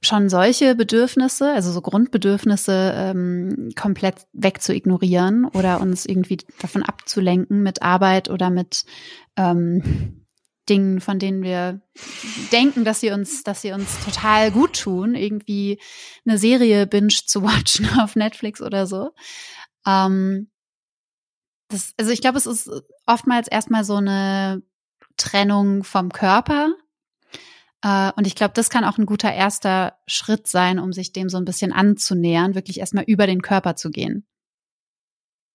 schon solche Bedürfnisse, also so Grundbedürfnisse, ähm, komplett wegzuignorieren oder uns irgendwie davon abzulenken mit Arbeit oder mit ähm, Dingen, von denen wir denken, dass sie uns, dass sie uns total gut tun, irgendwie eine Serie binge zu watchen auf Netflix oder so. Ähm, das, also ich glaube, es ist oftmals erstmal so eine Trennung vom Körper. Äh, und ich glaube, das kann auch ein guter erster Schritt sein, um sich dem so ein bisschen anzunähern, wirklich erstmal über den Körper zu gehen.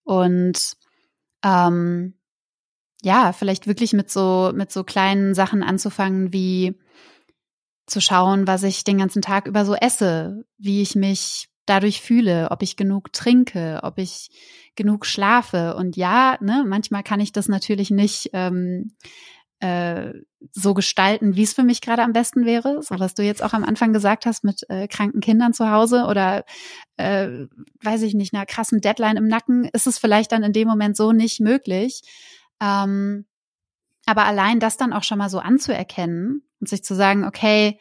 Und ähm, ja, vielleicht wirklich mit so, mit so kleinen Sachen anzufangen, wie zu schauen, was ich den ganzen Tag über so esse, wie ich mich dadurch fühle, ob ich genug trinke, ob ich genug schlafe. Und ja, ne, manchmal kann ich das natürlich nicht ähm, äh, so gestalten, wie es für mich gerade am besten wäre. So was du jetzt auch am Anfang gesagt hast mit äh, kranken Kindern zu Hause oder äh, weiß ich nicht, einer krassen Deadline im Nacken, ist es vielleicht dann in dem Moment so nicht möglich. Ähm, aber allein das dann auch schon mal so anzuerkennen und sich zu sagen, okay,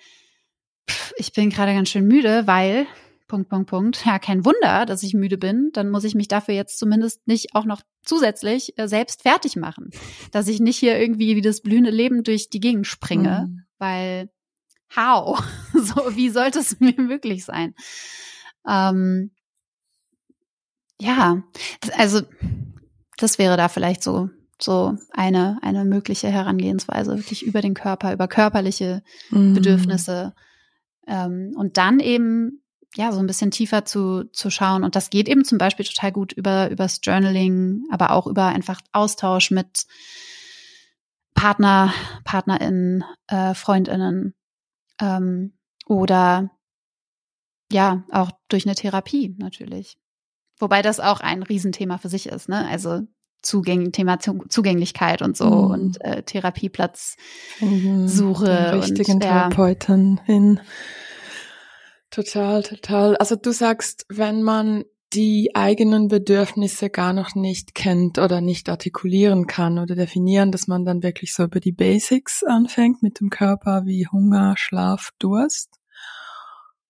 pff, ich bin gerade ganz schön müde, weil Punkt, Punkt, Punkt. Ja, kein Wunder, dass ich müde bin. Dann muss ich mich dafür jetzt zumindest nicht auch noch zusätzlich äh, selbst fertig machen. Dass ich nicht hier irgendwie wie das blühende Leben durch die Gegend springe, mhm. weil how? so, wie sollte es mir möglich sein? Ähm, ja, also das wäre da vielleicht so so eine eine mögliche Herangehensweise wirklich über den Körper, über körperliche mhm. Bedürfnisse ähm, und dann eben ja, so ein bisschen tiefer zu, zu schauen. Und das geht eben zum Beispiel total gut über, übers Journaling, aber auch über einfach Austausch mit Partner, PartnerInnen, äh, FreundInnen, ähm, oder ja, auch durch eine Therapie natürlich. Wobei das auch ein Riesenthema für sich ist, ne? Also Zugäng Thema Zugänglichkeit und so mhm. und äh, Therapieplatz mhm, richtigen und, ja. Therapeuten hin. Total, total. Also du sagst, wenn man die eigenen Bedürfnisse gar noch nicht kennt oder nicht artikulieren kann oder definieren, dass man dann wirklich so über die Basics anfängt mit dem Körper wie Hunger, Schlaf, Durst.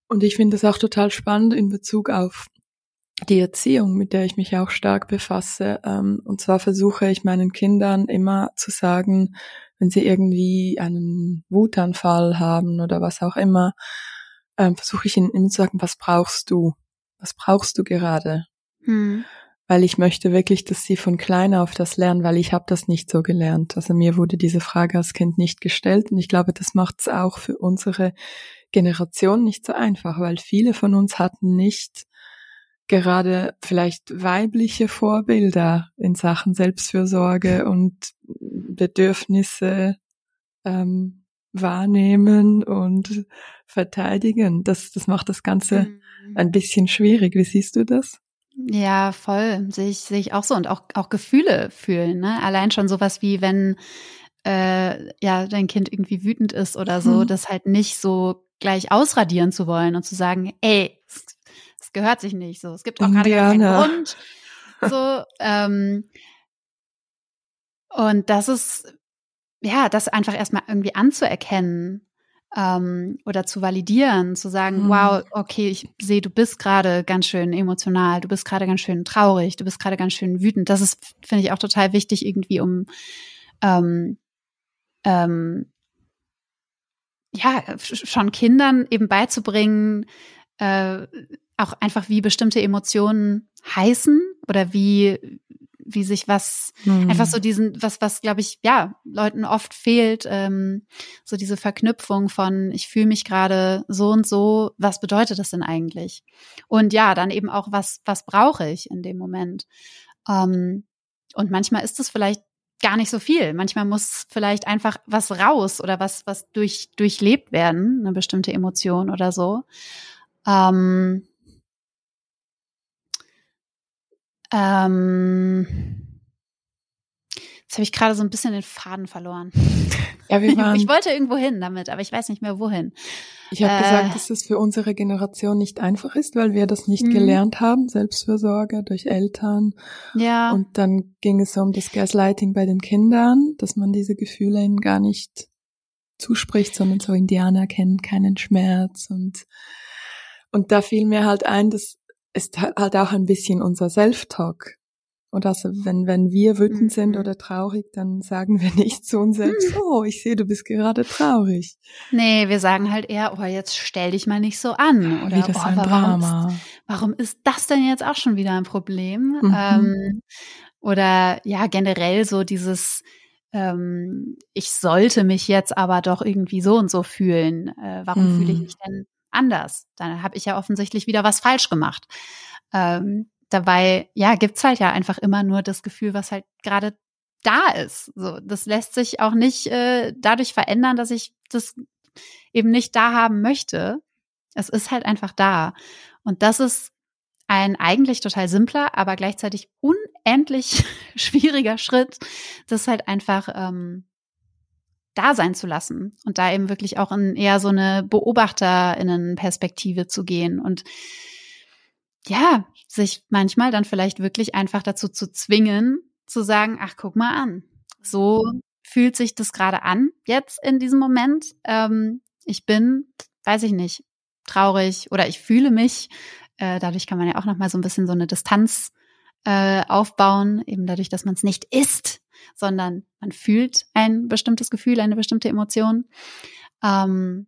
Und ich finde es auch total spannend in Bezug auf die Erziehung, mit der ich mich auch stark befasse. Ähm, und zwar versuche ich meinen Kindern immer zu sagen, wenn sie irgendwie einen Wutanfall haben oder was auch immer, ähm, versuche ich ihnen immer zu sagen, was brauchst du? Was brauchst du gerade? Hm. Weil ich möchte wirklich, dass sie von klein auf das lernen, weil ich habe das nicht so gelernt. Also mir wurde diese Frage als Kind nicht gestellt und ich glaube, das macht es auch für unsere Generation nicht so einfach, weil viele von uns hatten nicht gerade vielleicht weibliche Vorbilder in Sachen Selbstfürsorge und Bedürfnisse ähm, wahrnehmen und verteidigen. Das, das macht das Ganze mhm. ein bisschen schwierig. Wie siehst du das? Ja, voll. Sehe ich, sehe ich auch so. Und auch, auch Gefühle fühlen. Ne? Allein schon sowas wie, wenn äh, ja dein Kind irgendwie wütend ist oder so, mhm. das halt nicht so gleich ausradieren zu wollen und zu sagen, ey, es gehört sich nicht so. Es gibt auch gerade keinen Grund. So, ähm, und das ist ja, das einfach erstmal irgendwie anzuerkennen ähm, oder zu validieren, zu sagen, mhm. wow, okay, ich sehe, du bist gerade ganz schön emotional, du bist gerade ganz schön traurig, du bist gerade ganz schön wütend. Das ist, finde ich, auch total wichtig irgendwie, um ähm, ähm, ja, schon Kindern eben beizubringen, äh, auch einfach wie bestimmte Emotionen heißen oder wie, wie sich was, mhm. einfach so diesen, was, was, glaube ich, ja, Leuten oft fehlt, ähm, so diese Verknüpfung von, ich fühle mich gerade so und so, was bedeutet das denn eigentlich? Und ja, dann eben auch, was, was brauche ich in dem Moment? Ähm, und manchmal ist es vielleicht gar nicht so viel. Manchmal muss vielleicht einfach was raus oder was, was durch, durchlebt werden, eine bestimmte Emotion oder so. Ähm, ähm, Jetzt habe ich gerade so ein bisschen den Faden verloren. Ja, wir waren, ich wollte irgendwo hin damit, aber ich weiß nicht mehr wohin. Ich habe äh, gesagt, dass es für unsere Generation nicht einfach ist, weil wir das nicht mhm. gelernt haben, Selbstfürsorge durch Eltern. Ja. Und dann ging es um das Gaslighting bei den Kindern, dass man diese Gefühle ihnen gar nicht zuspricht, sondern so Indianer kennen keinen Schmerz und und da fiel mir halt ein, das ist halt auch ein bisschen unser Self-Talk. Und also wenn, wenn wir wütend mhm. sind oder traurig, dann sagen wir nicht zu uns selbst, oh, ich sehe, du bist gerade traurig. Nee, wir sagen halt eher, oh, jetzt stell dich mal nicht so an. Oder, Wie das oh, ein warum, Drama. Ist, warum ist das denn jetzt auch schon wieder ein Problem? Mhm. Ähm, oder ja, generell so dieses, ähm, ich sollte mich jetzt aber doch irgendwie so und so fühlen. Äh, warum mhm. fühle ich mich denn anders? Dann habe ich ja offensichtlich wieder was falsch gemacht. Ähm, Dabei, ja, gibt's halt ja einfach immer nur das Gefühl, was halt gerade da ist. So, das lässt sich auch nicht äh, dadurch verändern, dass ich das eben nicht da haben möchte. Es ist halt einfach da. Und das ist ein eigentlich total simpler, aber gleichzeitig unendlich schwieriger Schritt, das halt einfach ähm, da sein zu lassen und da eben wirklich auch in eher so eine Beobachterinnenperspektive zu gehen und ja, sich manchmal dann vielleicht wirklich einfach dazu zu zwingen, zu sagen, ach, guck mal an. So fühlt sich das gerade an, jetzt in diesem Moment. Ähm, ich bin, weiß ich nicht, traurig oder ich fühle mich. Äh, dadurch kann man ja auch nochmal so ein bisschen so eine Distanz äh, aufbauen, eben dadurch, dass man es nicht ist, sondern man fühlt ein bestimmtes Gefühl, eine bestimmte Emotion. Ähm,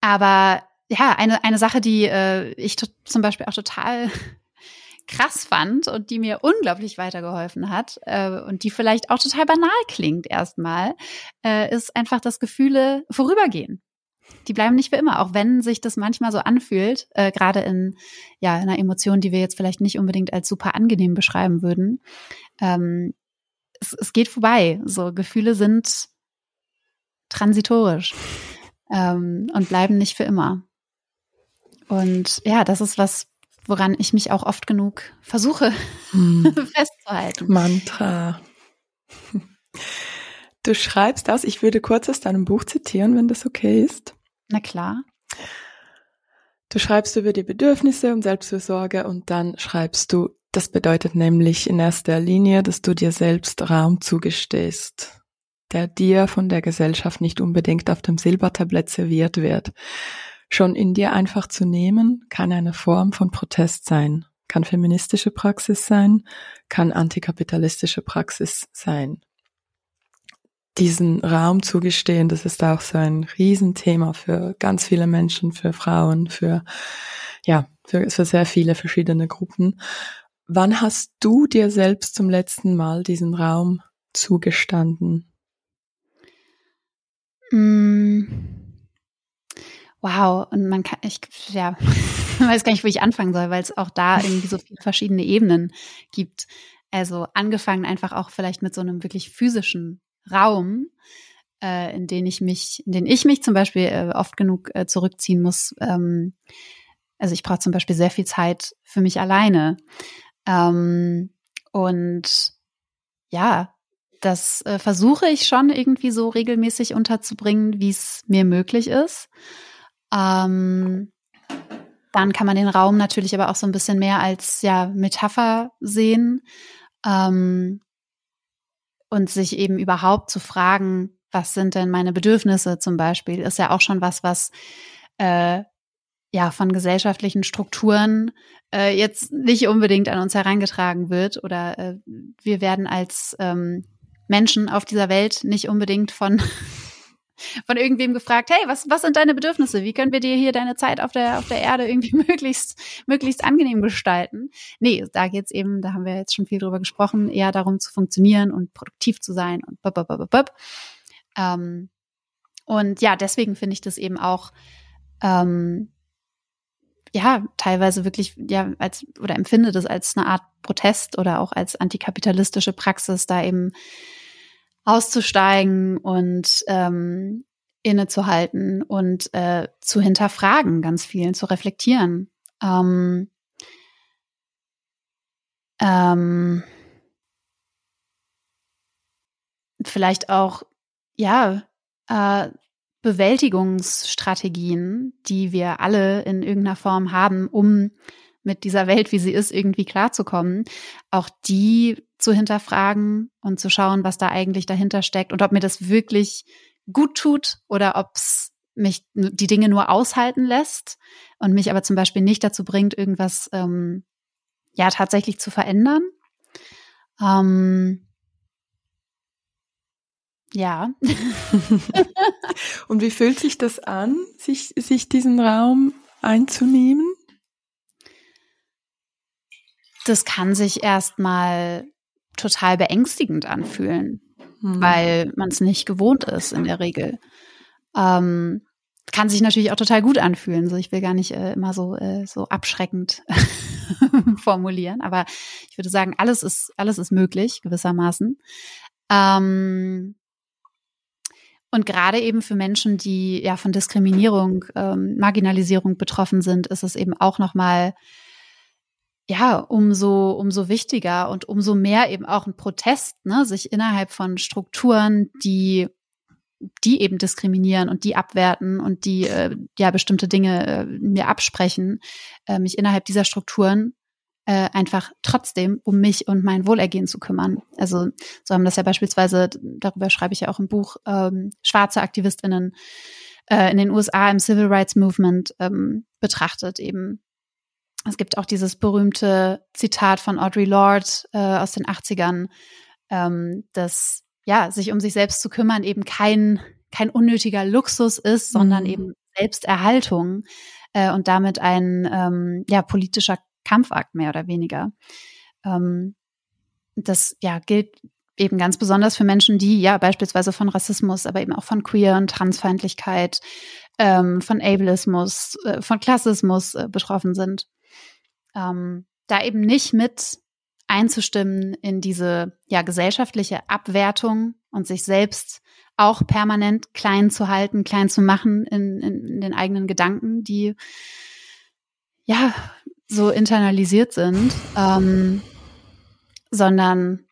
aber ja, eine, eine Sache, die äh, ich zum Beispiel auch total krass fand und die mir unglaublich weitergeholfen hat äh, und die vielleicht auch total banal klingt erstmal, äh, ist einfach, dass Gefühle vorübergehen. Die bleiben nicht für immer, auch wenn sich das manchmal so anfühlt, äh, gerade in ja einer Emotion, die wir jetzt vielleicht nicht unbedingt als super angenehm beschreiben würden. Ähm, es, es geht vorbei. So Gefühle sind transitorisch ähm, und bleiben nicht für immer. Und ja, das ist was, woran ich mich auch oft genug versuche hm. festzuhalten. Mantra. Du schreibst aus, ich würde kurz aus deinem Buch zitieren, wenn das okay ist. Na klar. Du schreibst über die Bedürfnisse und Selbstfürsorge und dann schreibst du, das bedeutet nämlich in erster Linie, dass du dir selbst Raum zugestehst, der dir von der Gesellschaft nicht unbedingt auf dem Silbertablett serviert wird schon in dir einfach zu nehmen, kann eine Form von Protest sein, kann feministische Praxis sein, kann antikapitalistische Praxis sein. Diesen Raum zugestehen, das ist auch so ein Riesenthema für ganz viele Menschen, für Frauen, für, ja, für, für sehr viele verschiedene Gruppen. Wann hast du dir selbst zum letzten Mal diesen Raum zugestanden? Mm wow, und man kann, ich, ja, weiß gar nicht, wo ich anfangen soll, weil es auch da irgendwie so viele verschiedene Ebenen gibt. Also angefangen einfach auch vielleicht mit so einem wirklich physischen Raum, äh, in den ich mich, in den ich mich zum Beispiel äh, oft genug äh, zurückziehen muss. Ähm, also ich brauche zum Beispiel sehr viel Zeit für mich alleine. Ähm, und ja, das äh, versuche ich schon irgendwie so regelmäßig unterzubringen, wie es mir möglich ist. Ähm, dann kann man den Raum natürlich aber auch so ein bisschen mehr als ja Metapher sehen ähm, und sich eben überhaupt zu fragen, was sind denn meine Bedürfnisse zum Beispiel, ist ja auch schon was, was äh, ja von gesellschaftlichen Strukturen äh, jetzt nicht unbedingt an uns herangetragen wird oder äh, wir werden als ähm, Menschen auf dieser Welt nicht unbedingt von von irgendwem gefragt, hey, was, was sind deine Bedürfnisse? Wie können wir dir hier deine Zeit auf der, auf der Erde irgendwie möglichst, möglichst angenehm gestalten? Nee, da geht's eben, da haben wir jetzt schon viel drüber gesprochen, eher darum zu funktionieren und produktiv zu sein und bop, bop, bop, bop. Ähm, und ja, deswegen finde ich das eben auch ähm, ja teilweise wirklich ja als oder empfinde das als eine Art Protest oder auch als antikapitalistische Praxis, da eben auszusteigen und ähm, innezuhalten und äh, zu hinterfragen, ganz viel zu reflektieren. Ähm, ähm, vielleicht auch ja äh, Bewältigungsstrategien, die wir alle in irgendeiner Form haben, um mit dieser Welt, wie sie ist, irgendwie klarzukommen, auch die zu hinterfragen und zu schauen, was da eigentlich dahinter steckt und ob mir das wirklich gut tut oder ob es mich die Dinge nur aushalten lässt und mich aber zum Beispiel nicht dazu bringt, irgendwas ähm, ja tatsächlich zu verändern. Ähm, ja. Und wie fühlt sich das an, sich, sich diesen Raum einzunehmen? Das kann sich erstmal total beängstigend anfühlen, hm. weil man es nicht gewohnt ist in der Regel. Ähm, kann sich natürlich auch total gut anfühlen. So, ich will gar nicht äh, immer so äh, so abschreckend formulieren, aber ich würde sagen, alles ist alles ist möglich gewissermaßen. Ähm, und gerade eben für Menschen, die ja von Diskriminierung, ähm, Marginalisierung betroffen sind, ist es eben auch nochmal ja, umso, umso wichtiger und umso mehr eben auch ein Protest, ne, sich innerhalb von Strukturen, die, die eben diskriminieren und die abwerten und die äh, ja bestimmte Dinge äh, mir absprechen, äh, mich innerhalb dieser Strukturen äh, einfach trotzdem um mich und mein Wohlergehen zu kümmern. Also so haben das ja beispielsweise, darüber schreibe ich ja auch im Buch, ähm, schwarze AktivistInnen äh, in den USA im Civil Rights Movement ähm, betrachtet eben. Es gibt auch dieses berühmte Zitat von Audre Lorde äh, aus den 80ern, ähm, dass ja, sich um sich selbst zu kümmern eben kein, kein unnötiger Luxus ist, sondern mhm. eben Selbsterhaltung äh, und damit ein ähm, ja, politischer Kampfakt mehr oder weniger. Ähm, das ja gilt eben ganz besonders für Menschen, die ja beispielsweise von Rassismus, aber eben auch von Queer- und Transfeindlichkeit, ähm, von Ableismus, äh, von Klassismus äh, betroffen sind. Ähm, da eben nicht mit einzustimmen in diese ja gesellschaftliche Abwertung und sich selbst auch permanent klein zu halten, klein zu machen in, in, in den eigenen Gedanken, die ja so internalisiert sind, ähm, sondern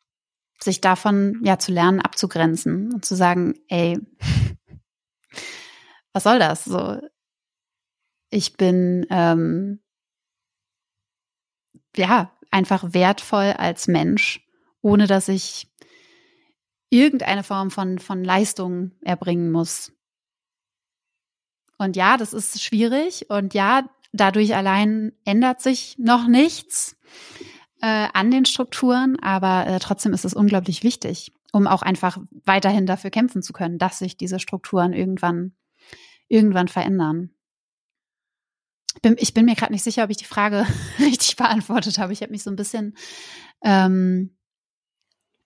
sich davon ja zu lernen, abzugrenzen und zu sagen, ey, was soll das? So, ich bin ähm, ja einfach wertvoll als Mensch, ohne dass ich irgendeine Form von von Leistung erbringen muss. Und ja, das ist schwierig und ja, Dadurch allein ändert sich noch nichts äh, an den Strukturen, aber äh, trotzdem ist es unglaublich wichtig, um auch einfach weiterhin dafür kämpfen zu können, dass sich diese Strukturen irgendwann, irgendwann verändern. Bin, ich bin mir gerade nicht sicher, ob ich die Frage richtig beantwortet habe. Ich habe mich so ein bisschen, ähm,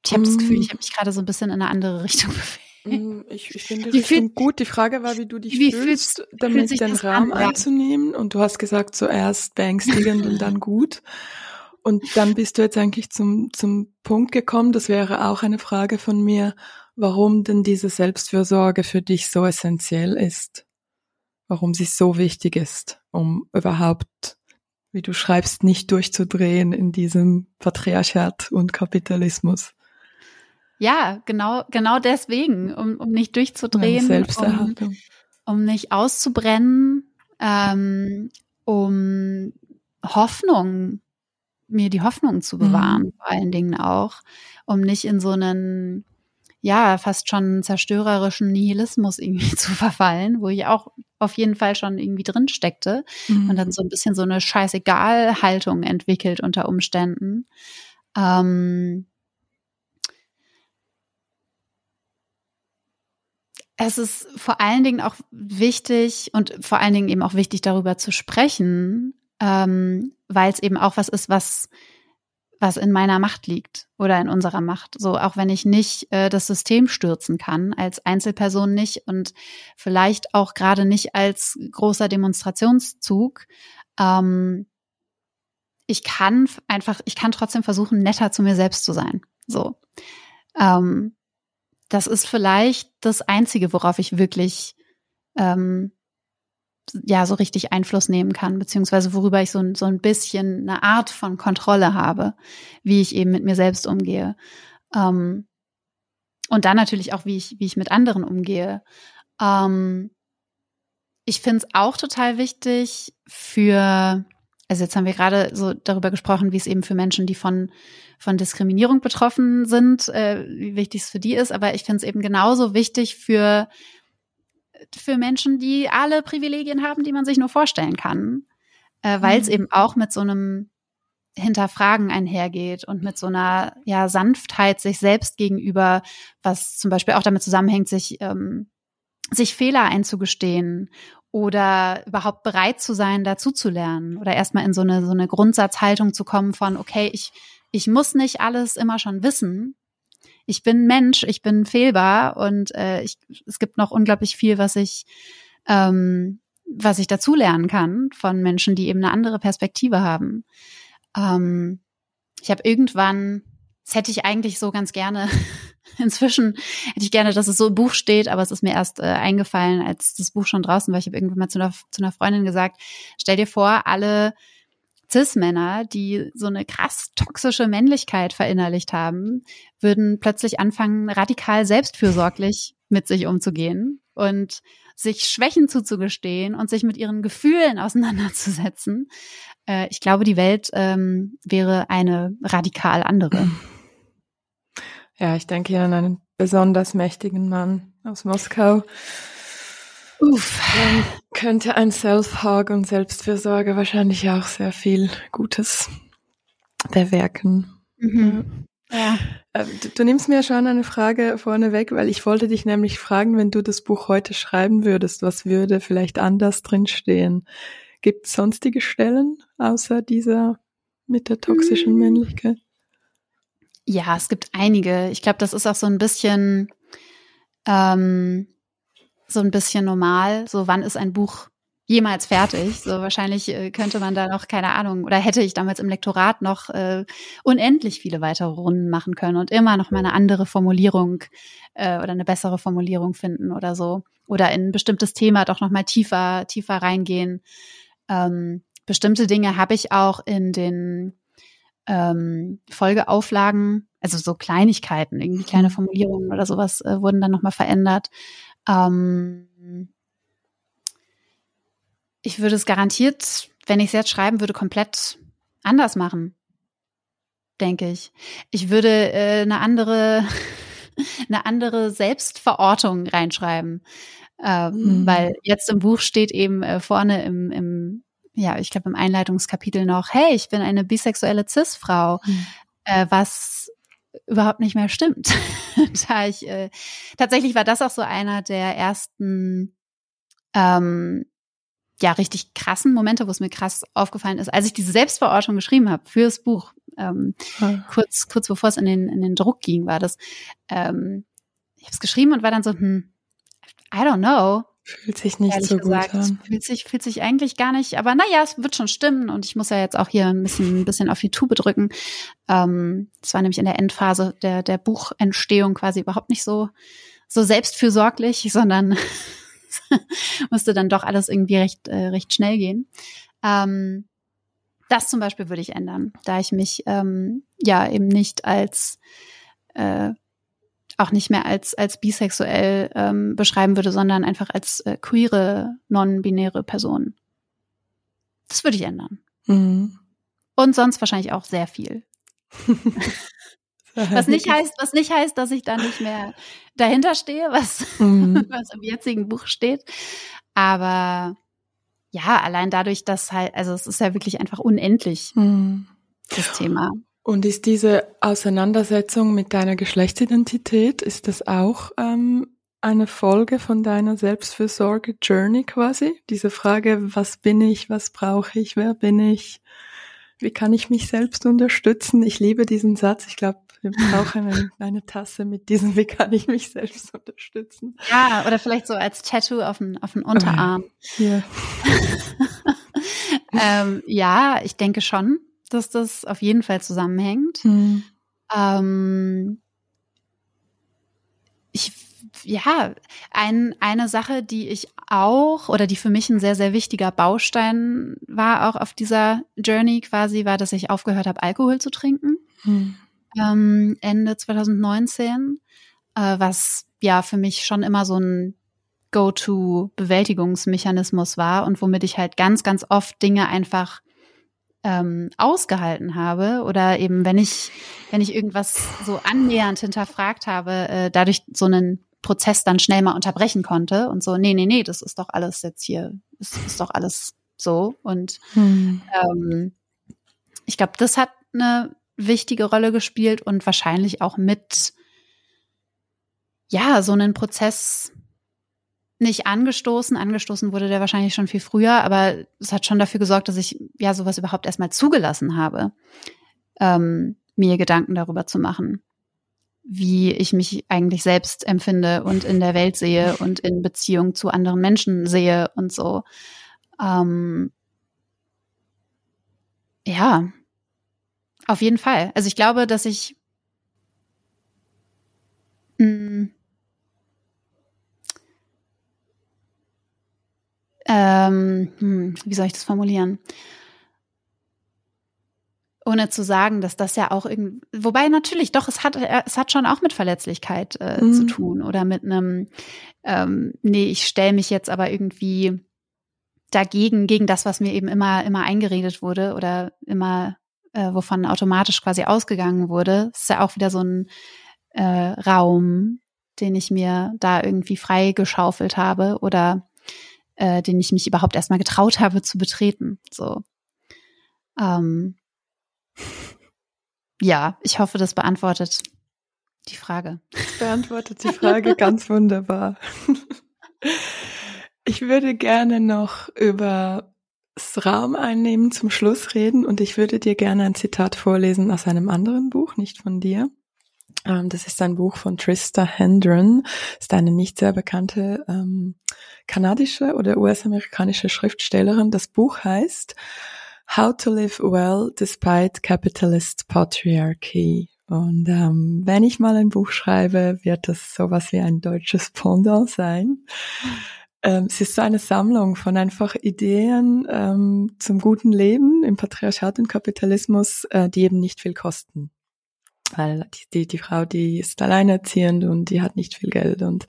ich habe das Gefühl, ich habe mich gerade so ein bisschen in eine andere Richtung bewegt. Mm, ich, ich finde das fühl, gut. Die Frage war, wie du dich wie fühlst, fühlst damit den Rahmen an, einzunehmen. Und du hast gesagt, zuerst beängstigend und dann gut. Und dann bist du jetzt eigentlich zum, zum Punkt gekommen. Das wäre auch eine Frage von mir, warum denn diese Selbstfürsorge für dich so essentiell ist. Warum sie so wichtig ist, um überhaupt, wie du schreibst, nicht durchzudrehen in diesem Patriarchat und Kapitalismus. Ja, genau, genau deswegen, um, um nicht durchzudrehen, um, um nicht auszubrennen, ähm, um Hoffnung, mir die Hoffnung zu bewahren, mhm. vor allen Dingen auch, um nicht in so einen, ja, fast schon zerstörerischen Nihilismus irgendwie zu verfallen, wo ich auch auf jeden Fall schon irgendwie drin steckte mhm. und dann so ein bisschen so eine Scheißegal-Haltung entwickelt unter Umständen. Ähm, es ist vor allen Dingen auch wichtig und vor allen Dingen eben auch wichtig, darüber zu sprechen, ähm, weil es eben auch was ist, was, was in meiner Macht liegt oder in unserer Macht. So, auch wenn ich nicht äh, das System stürzen kann, als Einzelperson nicht und vielleicht auch gerade nicht als großer Demonstrationszug. Ähm, ich kann einfach, ich kann trotzdem versuchen, netter zu mir selbst zu sein. So. Ähm, das ist vielleicht das Einzige, worauf ich wirklich ähm, ja so richtig Einfluss nehmen kann, beziehungsweise worüber ich so, so ein bisschen eine Art von Kontrolle habe, wie ich eben mit mir selbst umgehe. Ähm, und dann natürlich auch, wie ich, wie ich mit anderen umgehe. Ähm, ich finde es auch total wichtig für, also jetzt haben wir gerade so darüber gesprochen, wie es eben für Menschen, die von, von Diskriminierung betroffen sind, äh, wie wichtig es für die ist, aber ich finde es eben genauso wichtig für für Menschen, die alle Privilegien haben, die man sich nur vorstellen kann, äh, weil es mhm. eben auch mit so einem Hinterfragen einhergeht und mit so einer ja Sanftheit sich selbst gegenüber, was zum Beispiel auch damit zusammenhängt, sich ähm, sich Fehler einzugestehen oder überhaupt bereit zu sein, dazu zu lernen oder erstmal in so eine so eine Grundsatzhaltung zu kommen von okay, ich ich muss nicht alles immer schon wissen, ich bin Mensch, ich bin fehlbar und äh, ich, es gibt noch unglaublich viel, was ich, ähm, was ich dazulernen kann von Menschen, die eben eine andere Perspektive haben. Ähm, ich habe irgendwann, das hätte ich eigentlich so ganz gerne, inzwischen hätte ich gerne, dass es so im Buch steht, aber es ist mir erst äh, eingefallen, als das Buch schon draußen war. Ich habe irgendwann mal zu einer, zu einer Freundin gesagt, stell dir vor, alle Cis-Männer, die so eine krass toxische Männlichkeit verinnerlicht haben, würden plötzlich anfangen, radikal selbstfürsorglich mit sich umzugehen und sich Schwächen zuzugestehen und sich mit ihren Gefühlen auseinanderzusetzen. Äh, ich glaube, die Welt ähm, wäre eine radikal andere. Ja, ich denke hier an einen besonders mächtigen Mann aus Moskau, Uff. Dann könnte ein Self-Hug und Selbstfürsorge wahrscheinlich auch sehr viel Gutes bewirken. Mhm. Ja. Äh, du, du, nimmst mir schon eine Frage vorneweg, weil ich wollte dich nämlich fragen, wenn du das Buch heute schreiben würdest, was würde vielleicht anders drinstehen? Gibt es sonstige Stellen außer dieser mit der toxischen mhm. Männlichkeit? Ja, es gibt einige. Ich glaube, das ist auch so ein bisschen ähm, so ein bisschen normal. So, wann ist ein Buch jemals fertig? So, wahrscheinlich äh, könnte man da noch, keine Ahnung, oder hätte ich damals im Lektorat noch äh, unendlich viele weitere Runden machen können und immer noch mal eine andere Formulierung äh, oder eine bessere Formulierung finden oder so. Oder in ein bestimmtes Thema doch noch mal tiefer, tiefer reingehen. Ähm, bestimmte Dinge habe ich auch in den ähm, Folgeauflagen, also so Kleinigkeiten, irgendwie kleine mhm. Formulierungen oder sowas äh, wurden dann nochmal verändert. Ähm, ich würde es garantiert, wenn ich es jetzt schreiben würde, komplett anders machen. Denke ich. Ich würde äh, eine andere, eine andere Selbstverortung reinschreiben. Ähm, mhm. Weil jetzt im Buch steht eben äh, vorne im, im ja, ich glaube im Einleitungskapitel noch, hey, ich bin eine bisexuelle Cis-Frau, mhm. äh, was überhaupt nicht mehr stimmt. da ich äh, tatsächlich war das auch so einer der ersten ähm, ja richtig krassen Momente, wo es mir krass aufgefallen ist, als ich diese Selbstverortung geschrieben habe fürs Buch. Ähm, hm. Kurz kurz bevor es in den in den Druck ging, war das. Ähm, ich habe es geschrieben und war dann so, hm, I don't know. Fühlt sich nicht so gesagt, gut an. Fühlt sich, fühlt sich eigentlich gar nicht, aber naja, es wird schon stimmen und ich muss ja jetzt auch hier ein bisschen, ein bisschen auf die Tube drücken. Ähm, das war nämlich in der Endphase der, der Buchentstehung quasi überhaupt nicht so, so selbstfürsorglich, sondern musste dann doch alles irgendwie recht, äh, recht schnell gehen. Ähm, das zum Beispiel würde ich ändern, da ich mich ähm, ja eben nicht als äh, auch nicht mehr als, als bisexuell ähm, beschreiben würde, sondern einfach als äh, queere, non-binäre Person. Das würde ich ändern. Mhm. Und sonst wahrscheinlich auch sehr viel. was nicht heißt, was nicht heißt, dass ich da nicht mehr dahinter stehe, was, mhm. was im jetzigen Buch steht. Aber ja, allein dadurch, dass halt, also es ist ja wirklich einfach unendlich, mhm. das Thema. Und ist diese Auseinandersetzung mit deiner Geschlechtsidentität, ist das auch ähm, eine Folge von deiner Selbstfürsorge-Journey quasi? Diese Frage, was bin ich, was brauche ich, wer bin ich, wie kann ich mich selbst unterstützen? Ich liebe diesen Satz. Ich glaube, wir brauchen eine, eine, Tasse mit diesem, wie kann ich mich selbst unterstützen? Ja, oder vielleicht so als Tattoo auf den, auf den Unterarm. Ja. ähm, ja, ich denke schon, dass das auf jeden Fall zusammenhängt. Mhm. Ähm, ich ja, ein, eine Sache, die ich auch oder die für mich ein sehr, sehr wichtiger Baustein war, auch auf dieser Journey quasi, war, dass ich aufgehört habe, Alkohol zu trinken. Hm. Ähm, Ende 2019, äh, was ja für mich schon immer so ein Go-to-Bewältigungsmechanismus war und womit ich halt ganz, ganz oft Dinge einfach ähm, ausgehalten habe oder eben wenn ich wenn ich irgendwas so annähernd hinterfragt habe, äh, dadurch so einen Prozess dann schnell mal unterbrechen konnte und so, nee, nee, nee, das ist doch alles jetzt hier, das ist doch alles so. Und hm. ähm, ich glaube, das hat eine wichtige Rolle gespielt und wahrscheinlich auch mit, ja, so einen Prozess nicht angestoßen. Angestoßen wurde der wahrscheinlich schon viel früher, aber es hat schon dafür gesorgt, dass ich ja sowas überhaupt erstmal zugelassen habe, ähm, mir Gedanken darüber zu machen wie ich mich eigentlich selbst empfinde und in der Welt sehe und in Beziehung zu anderen Menschen sehe und so. Ähm, ja, auf jeden Fall. Also ich glaube, dass ich mh, ähm, hm, wie soll ich das formulieren? ohne zu sagen, dass das ja auch irgendwie, wobei natürlich doch, es hat, es hat schon auch mit Verletzlichkeit äh, mhm. zu tun oder mit einem, ähm, nee, ich stelle mich jetzt aber irgendwie dagegen, gegen das, was mir eben immer, immer eingeredet wurde oder immer, äh, wovon automatisch quasi ausgegangen wurde. Es ist ja auch wieder so ein äh, Raum, den ich mir da irgendwie freigeschaufelt habe oder äh, den ich mich überhaupt erstmal getraut habe zu betreten. So. Ähm, ja, ich hoffe, das beantwortet die Frage. Das beantwortet die Frage ganz wunderbar. Ich würde gerne noch über das Raum einnehmen zum Schluss reden und ich würde dir gerne ein Zitat vorlesen aus einem anderen Buch, nicht von dir. Ähm, das ist ein Buch von Trista Hendron, ist eine nicht sehr bekannte ähm, kanadische oder US-amerikanische Schriftstellerin. Das Buch heißt How to Live Well Despite Capitalist Patriarchy. Und ähm, wenn ich mal ein Buch schreibe, wird das sowas wie ein deutsches Pendant sein. Ähm, es ist so eine Sammlung von einfach Ideen ähm, zum guten Leben im Patriarchat und Kapitalismus, äh, die eben nicht viel kosten weil die, die, Frau, die ist alleinerziehend und die hat nicht viel Geld und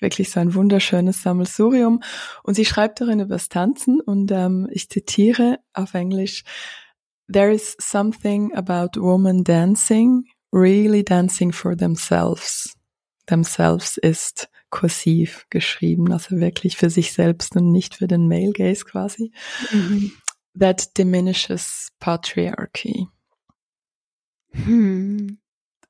wirklich so ein wunderschönes Sammelsurium. Und sie schreibt darin über das Tanzen und ähm, ich zitiere auf Englisch, There is something about women dancing, really dancing for themselves. Themselves ist kursiv geschrieben, also wirklich für sich selbst und nicht für den Male Gaze quasi. Mhm. That diminishes patriarchy. Hm.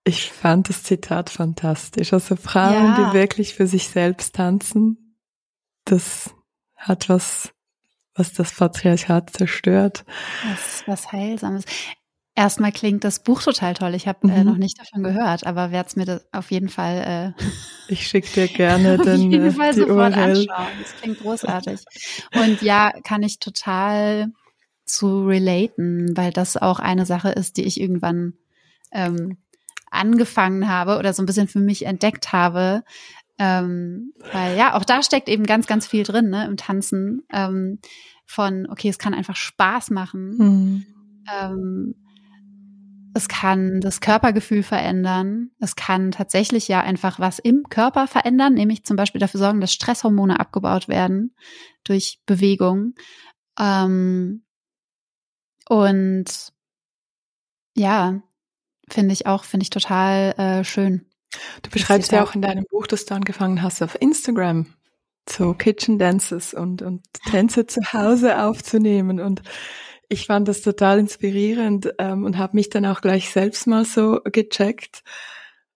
Ich fand das Zitat fantastisch. Also Frauen, ja. die wirklich für sich selbst tanzen, das hat was, was das Patriarchat zerstört. Was, was Heilsames. Erstmal klingt das Buch total toll. Ich habe äh, mhm. äh, noch nicht davon gehört, aber werde es mir das auf jeden Fall. Äh, ich schicke dir gerne den, auf jeden Fall die sofort URL. anschauen. Das klingt großartig. Und ja, kann ich total zu relaten, weil das auch eine Sache ist, die ich irgendwann ähm, angefangen habe oder so ein bisschen für mich entdeckt habe. Ähm, weil ja, auch da steckt eben ganz, ganz viel drin, ne, im Tanzen. Ähm, von, okay, es kann einfach Spaß machen. Mhm. Ähm, es kann das Körpergefühl verändern. Es kann tatsächlich ja einfach was im Körper verändern, nämlich zum Beispiel dafür sorgen, dass Stresshormone abgebaut werden durch Bewegung. Ähm, und ja, Finde ich auch, finde ich total äh, schön. Du beschreibst ja auch in deinem Buch, dass du angefangen hast auf Instagram so Kitchen Dances und, und Tänze zu Hause aufzunehmen. Und ich fand das total inspirierend ähm, und habe mich dann auch gleich selbst mal so gecheckt,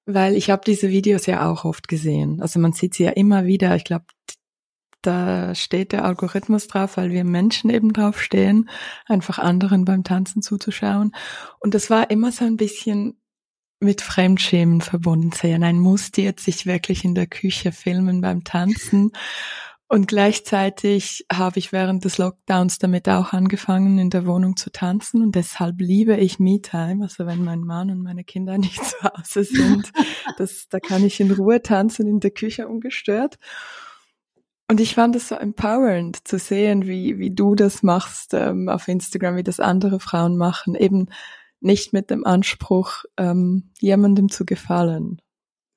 weil ich habe diese Videos ja auch oft gesehen. Also man sieht sie ja immer wieder. Ich glaube, da steht der Algorithmus drauf, weil wir Menschen eben drauf stehen, einfach anderen beim Tanzen zuzuschauen. Und das war immer so ein bisschen mit Fremdschämen verbunden. Ja, nein, muss jetzt sich wirklich in der Küche filmen beim Tanzen? Und gleichzeitig habe ich während des Lockdowns damit auch angefangen, in der Wohnung zu tanzen. Und deshalb liebe ich Me-Time. Also wenn mein Mann und meine Kinder nicht zu Hause sind, das, da kann ich in Ruhe tanzen in der Küche ungestört. Und ich fand es so empowernd zu sehen, wie, wie du das machst ähm, auf Instagram, wie das andere Frauen machen. Eben nicht mit dem Anspruch, ähm, jemandem zu gefallen,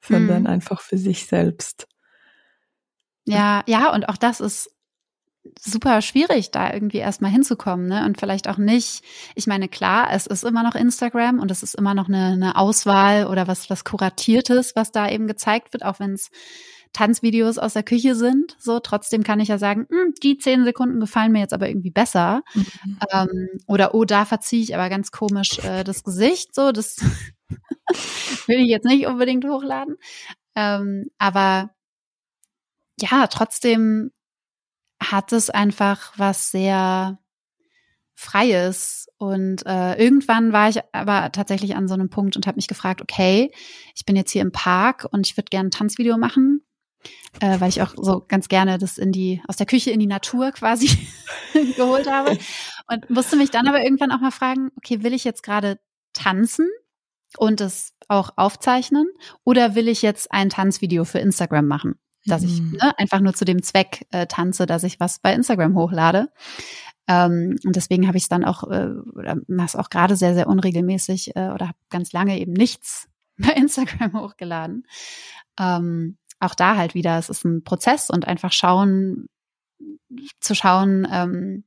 sondern hm. einfach für sich selbst. Ja, ja, und auch das ist super schwierig, da irgendwie erstmal hinzukommen, ne? Und vielleicht auch nicht. Ich meine, klar, es ist immer noch Instagram und es ist immer noch eine, eine Auswahl oder was, was Kuratiertes, was da eben gezeigt wird, auch wenn es Tanzvideos aus der Küche sind. So, trotzdem kann ich ja sagen, hm, die zehn Sekunden gefallen mir jetzt aber irgendwie besser. Mhm. Ähm, oder oh, da verziehe ich aber ganz komisch äh, das Gesicht. So, das will ich jetzt nicht unbedingt hochladen. Ähm, aber ja, trotzdem hat es einfach was sehr Freies. Und äh, irgendwann war ich aber tatsächlich an so einem Punkt und habe mich gefragt, okay, ich bin jetzt hier im Park und ich würde gerne ein Tanzvideo machen, äh, weil ich auch so ganz gerne das in die, aus der Küche in die Natur quasi geholt habe. Und musste mich dann aber irgendwann auch mal fragen, okay, will ich jetzt gerade tanzen und es auch aufzeichnen oder will ich jetzt ein Tanzvideo für Instagram machen? dass ich mhm. ne, einfach nur zu dem Zweck äh, tanze, dass ich was bei Instagram hochlade. Ähm, und deswegen habe ich es dann auch, äh, oder mache es auch gerade sehr, sehr unregelmäßig äh, oder habe ganz lange eben nichts bei Instagram hochgeladen. Ähm, auch da halt wieder, es ist ein Prozess und einfach schauen, zu schauen, ähm,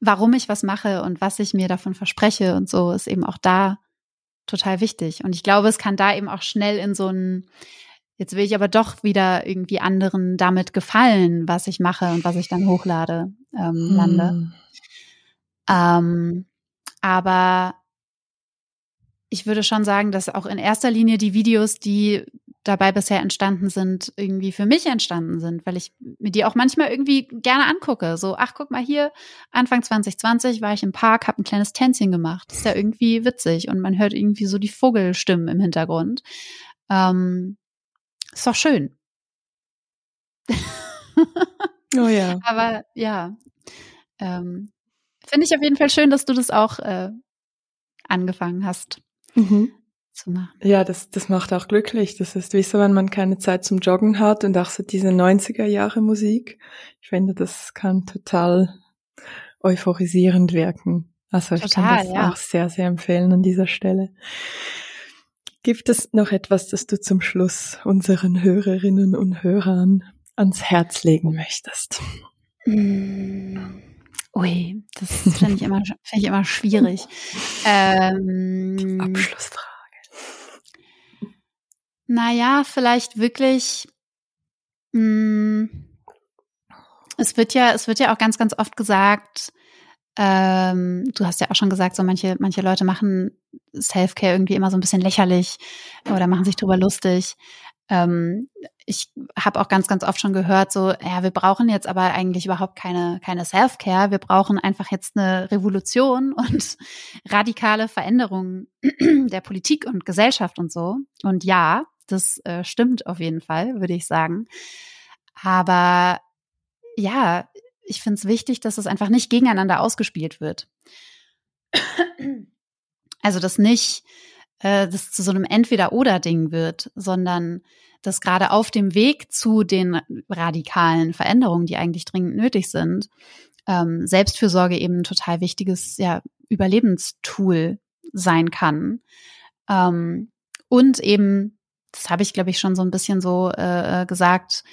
warum ich was mache und was ich mir davon verspreche und so ist eben auch da total wichtig. Und ich glaube, es kann da eben auch schnell in so ein Jetzt will ich aber doch wieder irgendwie anderen damit gefallen, was ich mache und was ich dann hochlade, ähm, lande. Hm. Ähm, aber ich würde schon sagen, dass auch in erster Linie die Videos, die dabei bisher entstanden sind, irgendwie für mich entstanden sind, weil ich mir die auch manchmal irgendwie gerne angucke. So, ach, guck mal hier, Anfang 2020 war ich im Park, habe ein kleines Tänzchen gemacht. Das ist ja irgendwie witzig und man hört irgendwie so die Vogelstimmen im Hintergrund. Ähm, ist doch schön. oh ja. Aber ja, ähm, finde ich auf jeden Fall schön, dass du das auch äh, angefangen hast mhm. Zu machen. Ja, das, das macht auch glücklich. Das ist wie so, wenn man keine Zeit zum Joggen hat und auch so diese 90er Jahre Musik. Ich finde, das kann total euphorisierend wirken. Also ich total, kann das ja. auch sehr, sehr empfehlen an dieser Stelle. Gibt es noch etwas, das du zum Schluss unseren Hörerinnen und Hörern ans Herz legen möchtest? Mm. Ui, das finde ich, immer, find ich immer schwierig. Ähm, Abschlussfrage. Naja, vielleicht wirklich. Mh, mm, es wird ja, es wird ja auch ganz, ganz oft gesagt, ähm, du hast ja auch schon gesagt, so manche, manche Leute machen Self-Care irgendwie immer so ein bisschen lächerlich oder machen sich drüber lustig. Ähm, ich habe auch ganz, ganz oft schon gehört, so, ja, wir brauchen jetzt aber eigentlich überhaupt keine, keine Self-Care. Wir brauchen einfach jetzt eine Revolution und radikale Veränderungen der Politik und Gesellschaft und so. Und ja, das äh, stimmt auf jeden Fall, würde ich sagen. Aber ja, ich finde es wichtig, dass es einfach nicht gegeneinander ausgespielt wird. Also, dass nicht äh, das zu so einem Entweder-Oder-Ding wird, sondern dass gerade auf dem Weg zu den radikalen Veränderungen, die eigentlich dringend nötig sind, ähm, Selbstfürsorge eben ein total wichtiges ja, Überlebenstool sein kann. Ähm, und eben, das habe ich, glaube ich, schon so ein bisschen so äh, äh gesagt,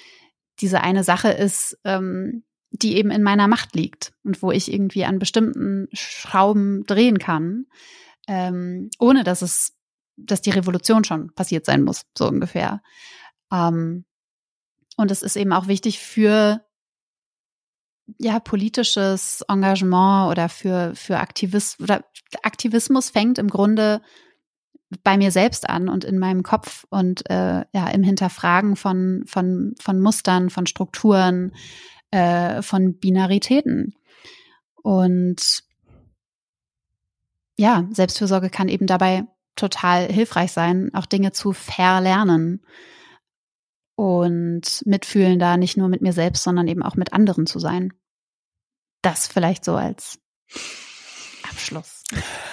diese eine Sache ist, ähm, die eben in meiner Macht liegt und wo ich irgendwie an bestimmten Schrauben drehen kann, ähm, ohne dass es, dass die Revolution schon passiert sein muss, so ungefähr. Ähm, und es ist eben auch wichtig für ja politisches Engagement oder für für Aktivismus oder Aktivismus fängt im Grunde bei mir selbst an und in meinem Kopf und äh, ja im Hinterfragen von von von Mustern, von Strukturen, äh, von Binaritäten und ja, Selbstfürsorge kann eben dabei total hilfreich sein, auch Dinge zu verlernen und mitfühlen da nicht nur mit mir selbst, sondern eben auch mit anderen zu sein. Das vielleicht so als Abschluss.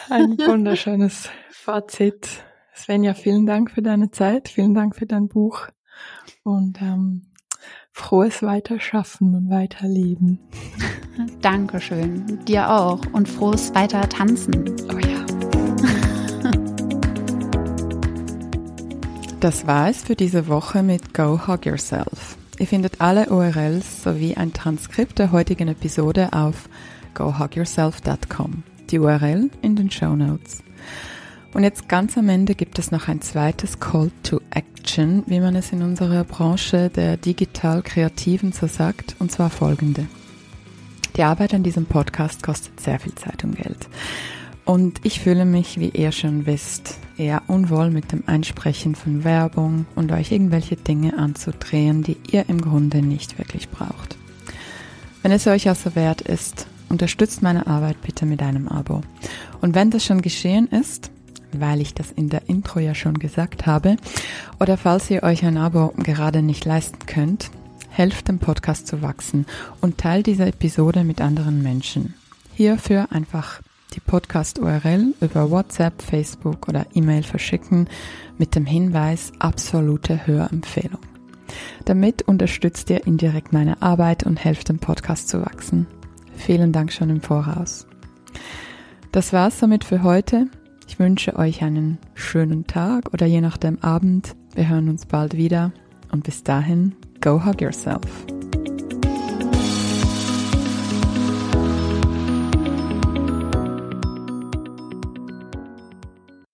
Ein wunderschönes Fazit. Svenja, vielen Dank für deine Zeit, vielen Dank für dein Buch und ähm, frohes Weiterschaffen und Weiterleben. Dankeschön, dir auch und frohes Weiter tanzen. Oh ja. Das war es für diese Woche mit Go Hug Yourself. Ihr findet alle URLs sowie ein Transkript der heutigen Episode auf gohugyourself.com. Die URL in den Show Notes. Und jetzt ganz am Ende gibt es noch ein zweites Call to Action, wie man es in unserer Branche der digital Kreativen so sagt, und zwar folgende. Die Arbeit an diesem Podcast kostet sehr viel Zeit und Geld. Und ich fühle mich, wie ihr schon wisst, eher unwohl mit dem Einsprechen von Werbung und euch irgendwelche Dinge anzudrehen, die ihr im Grunde nicht wirklich braucht. Wenn es euch also wert ist, unterstützt meine Arbeit bitte mit einem Abo. Und wenn das schon geschehen ist, weil ich das in der Intro ja schon gesagt habe, oder falls ihr euch ein Abo gerade nicht leisten könnt, helft dem Podcast zu wachsen und teilt diese Episode mit anderen Menschen. Hierfür einfach die Podcast-URL über WhatsApp, Facebook oder E-Mail verschicken mit dem Hinweis absolute Hörempfehlung. Damit unterstützt ihr indirekt meine Arbeit und helft dem Podcast zu wachsen. Vielen Dank schon im Voraus. Das war's somit für heute. Ich wünsche euch einen schönen Tag oder je nachdem Abend. Wir hören uns bald wieder und bis dahin, go hug yourself.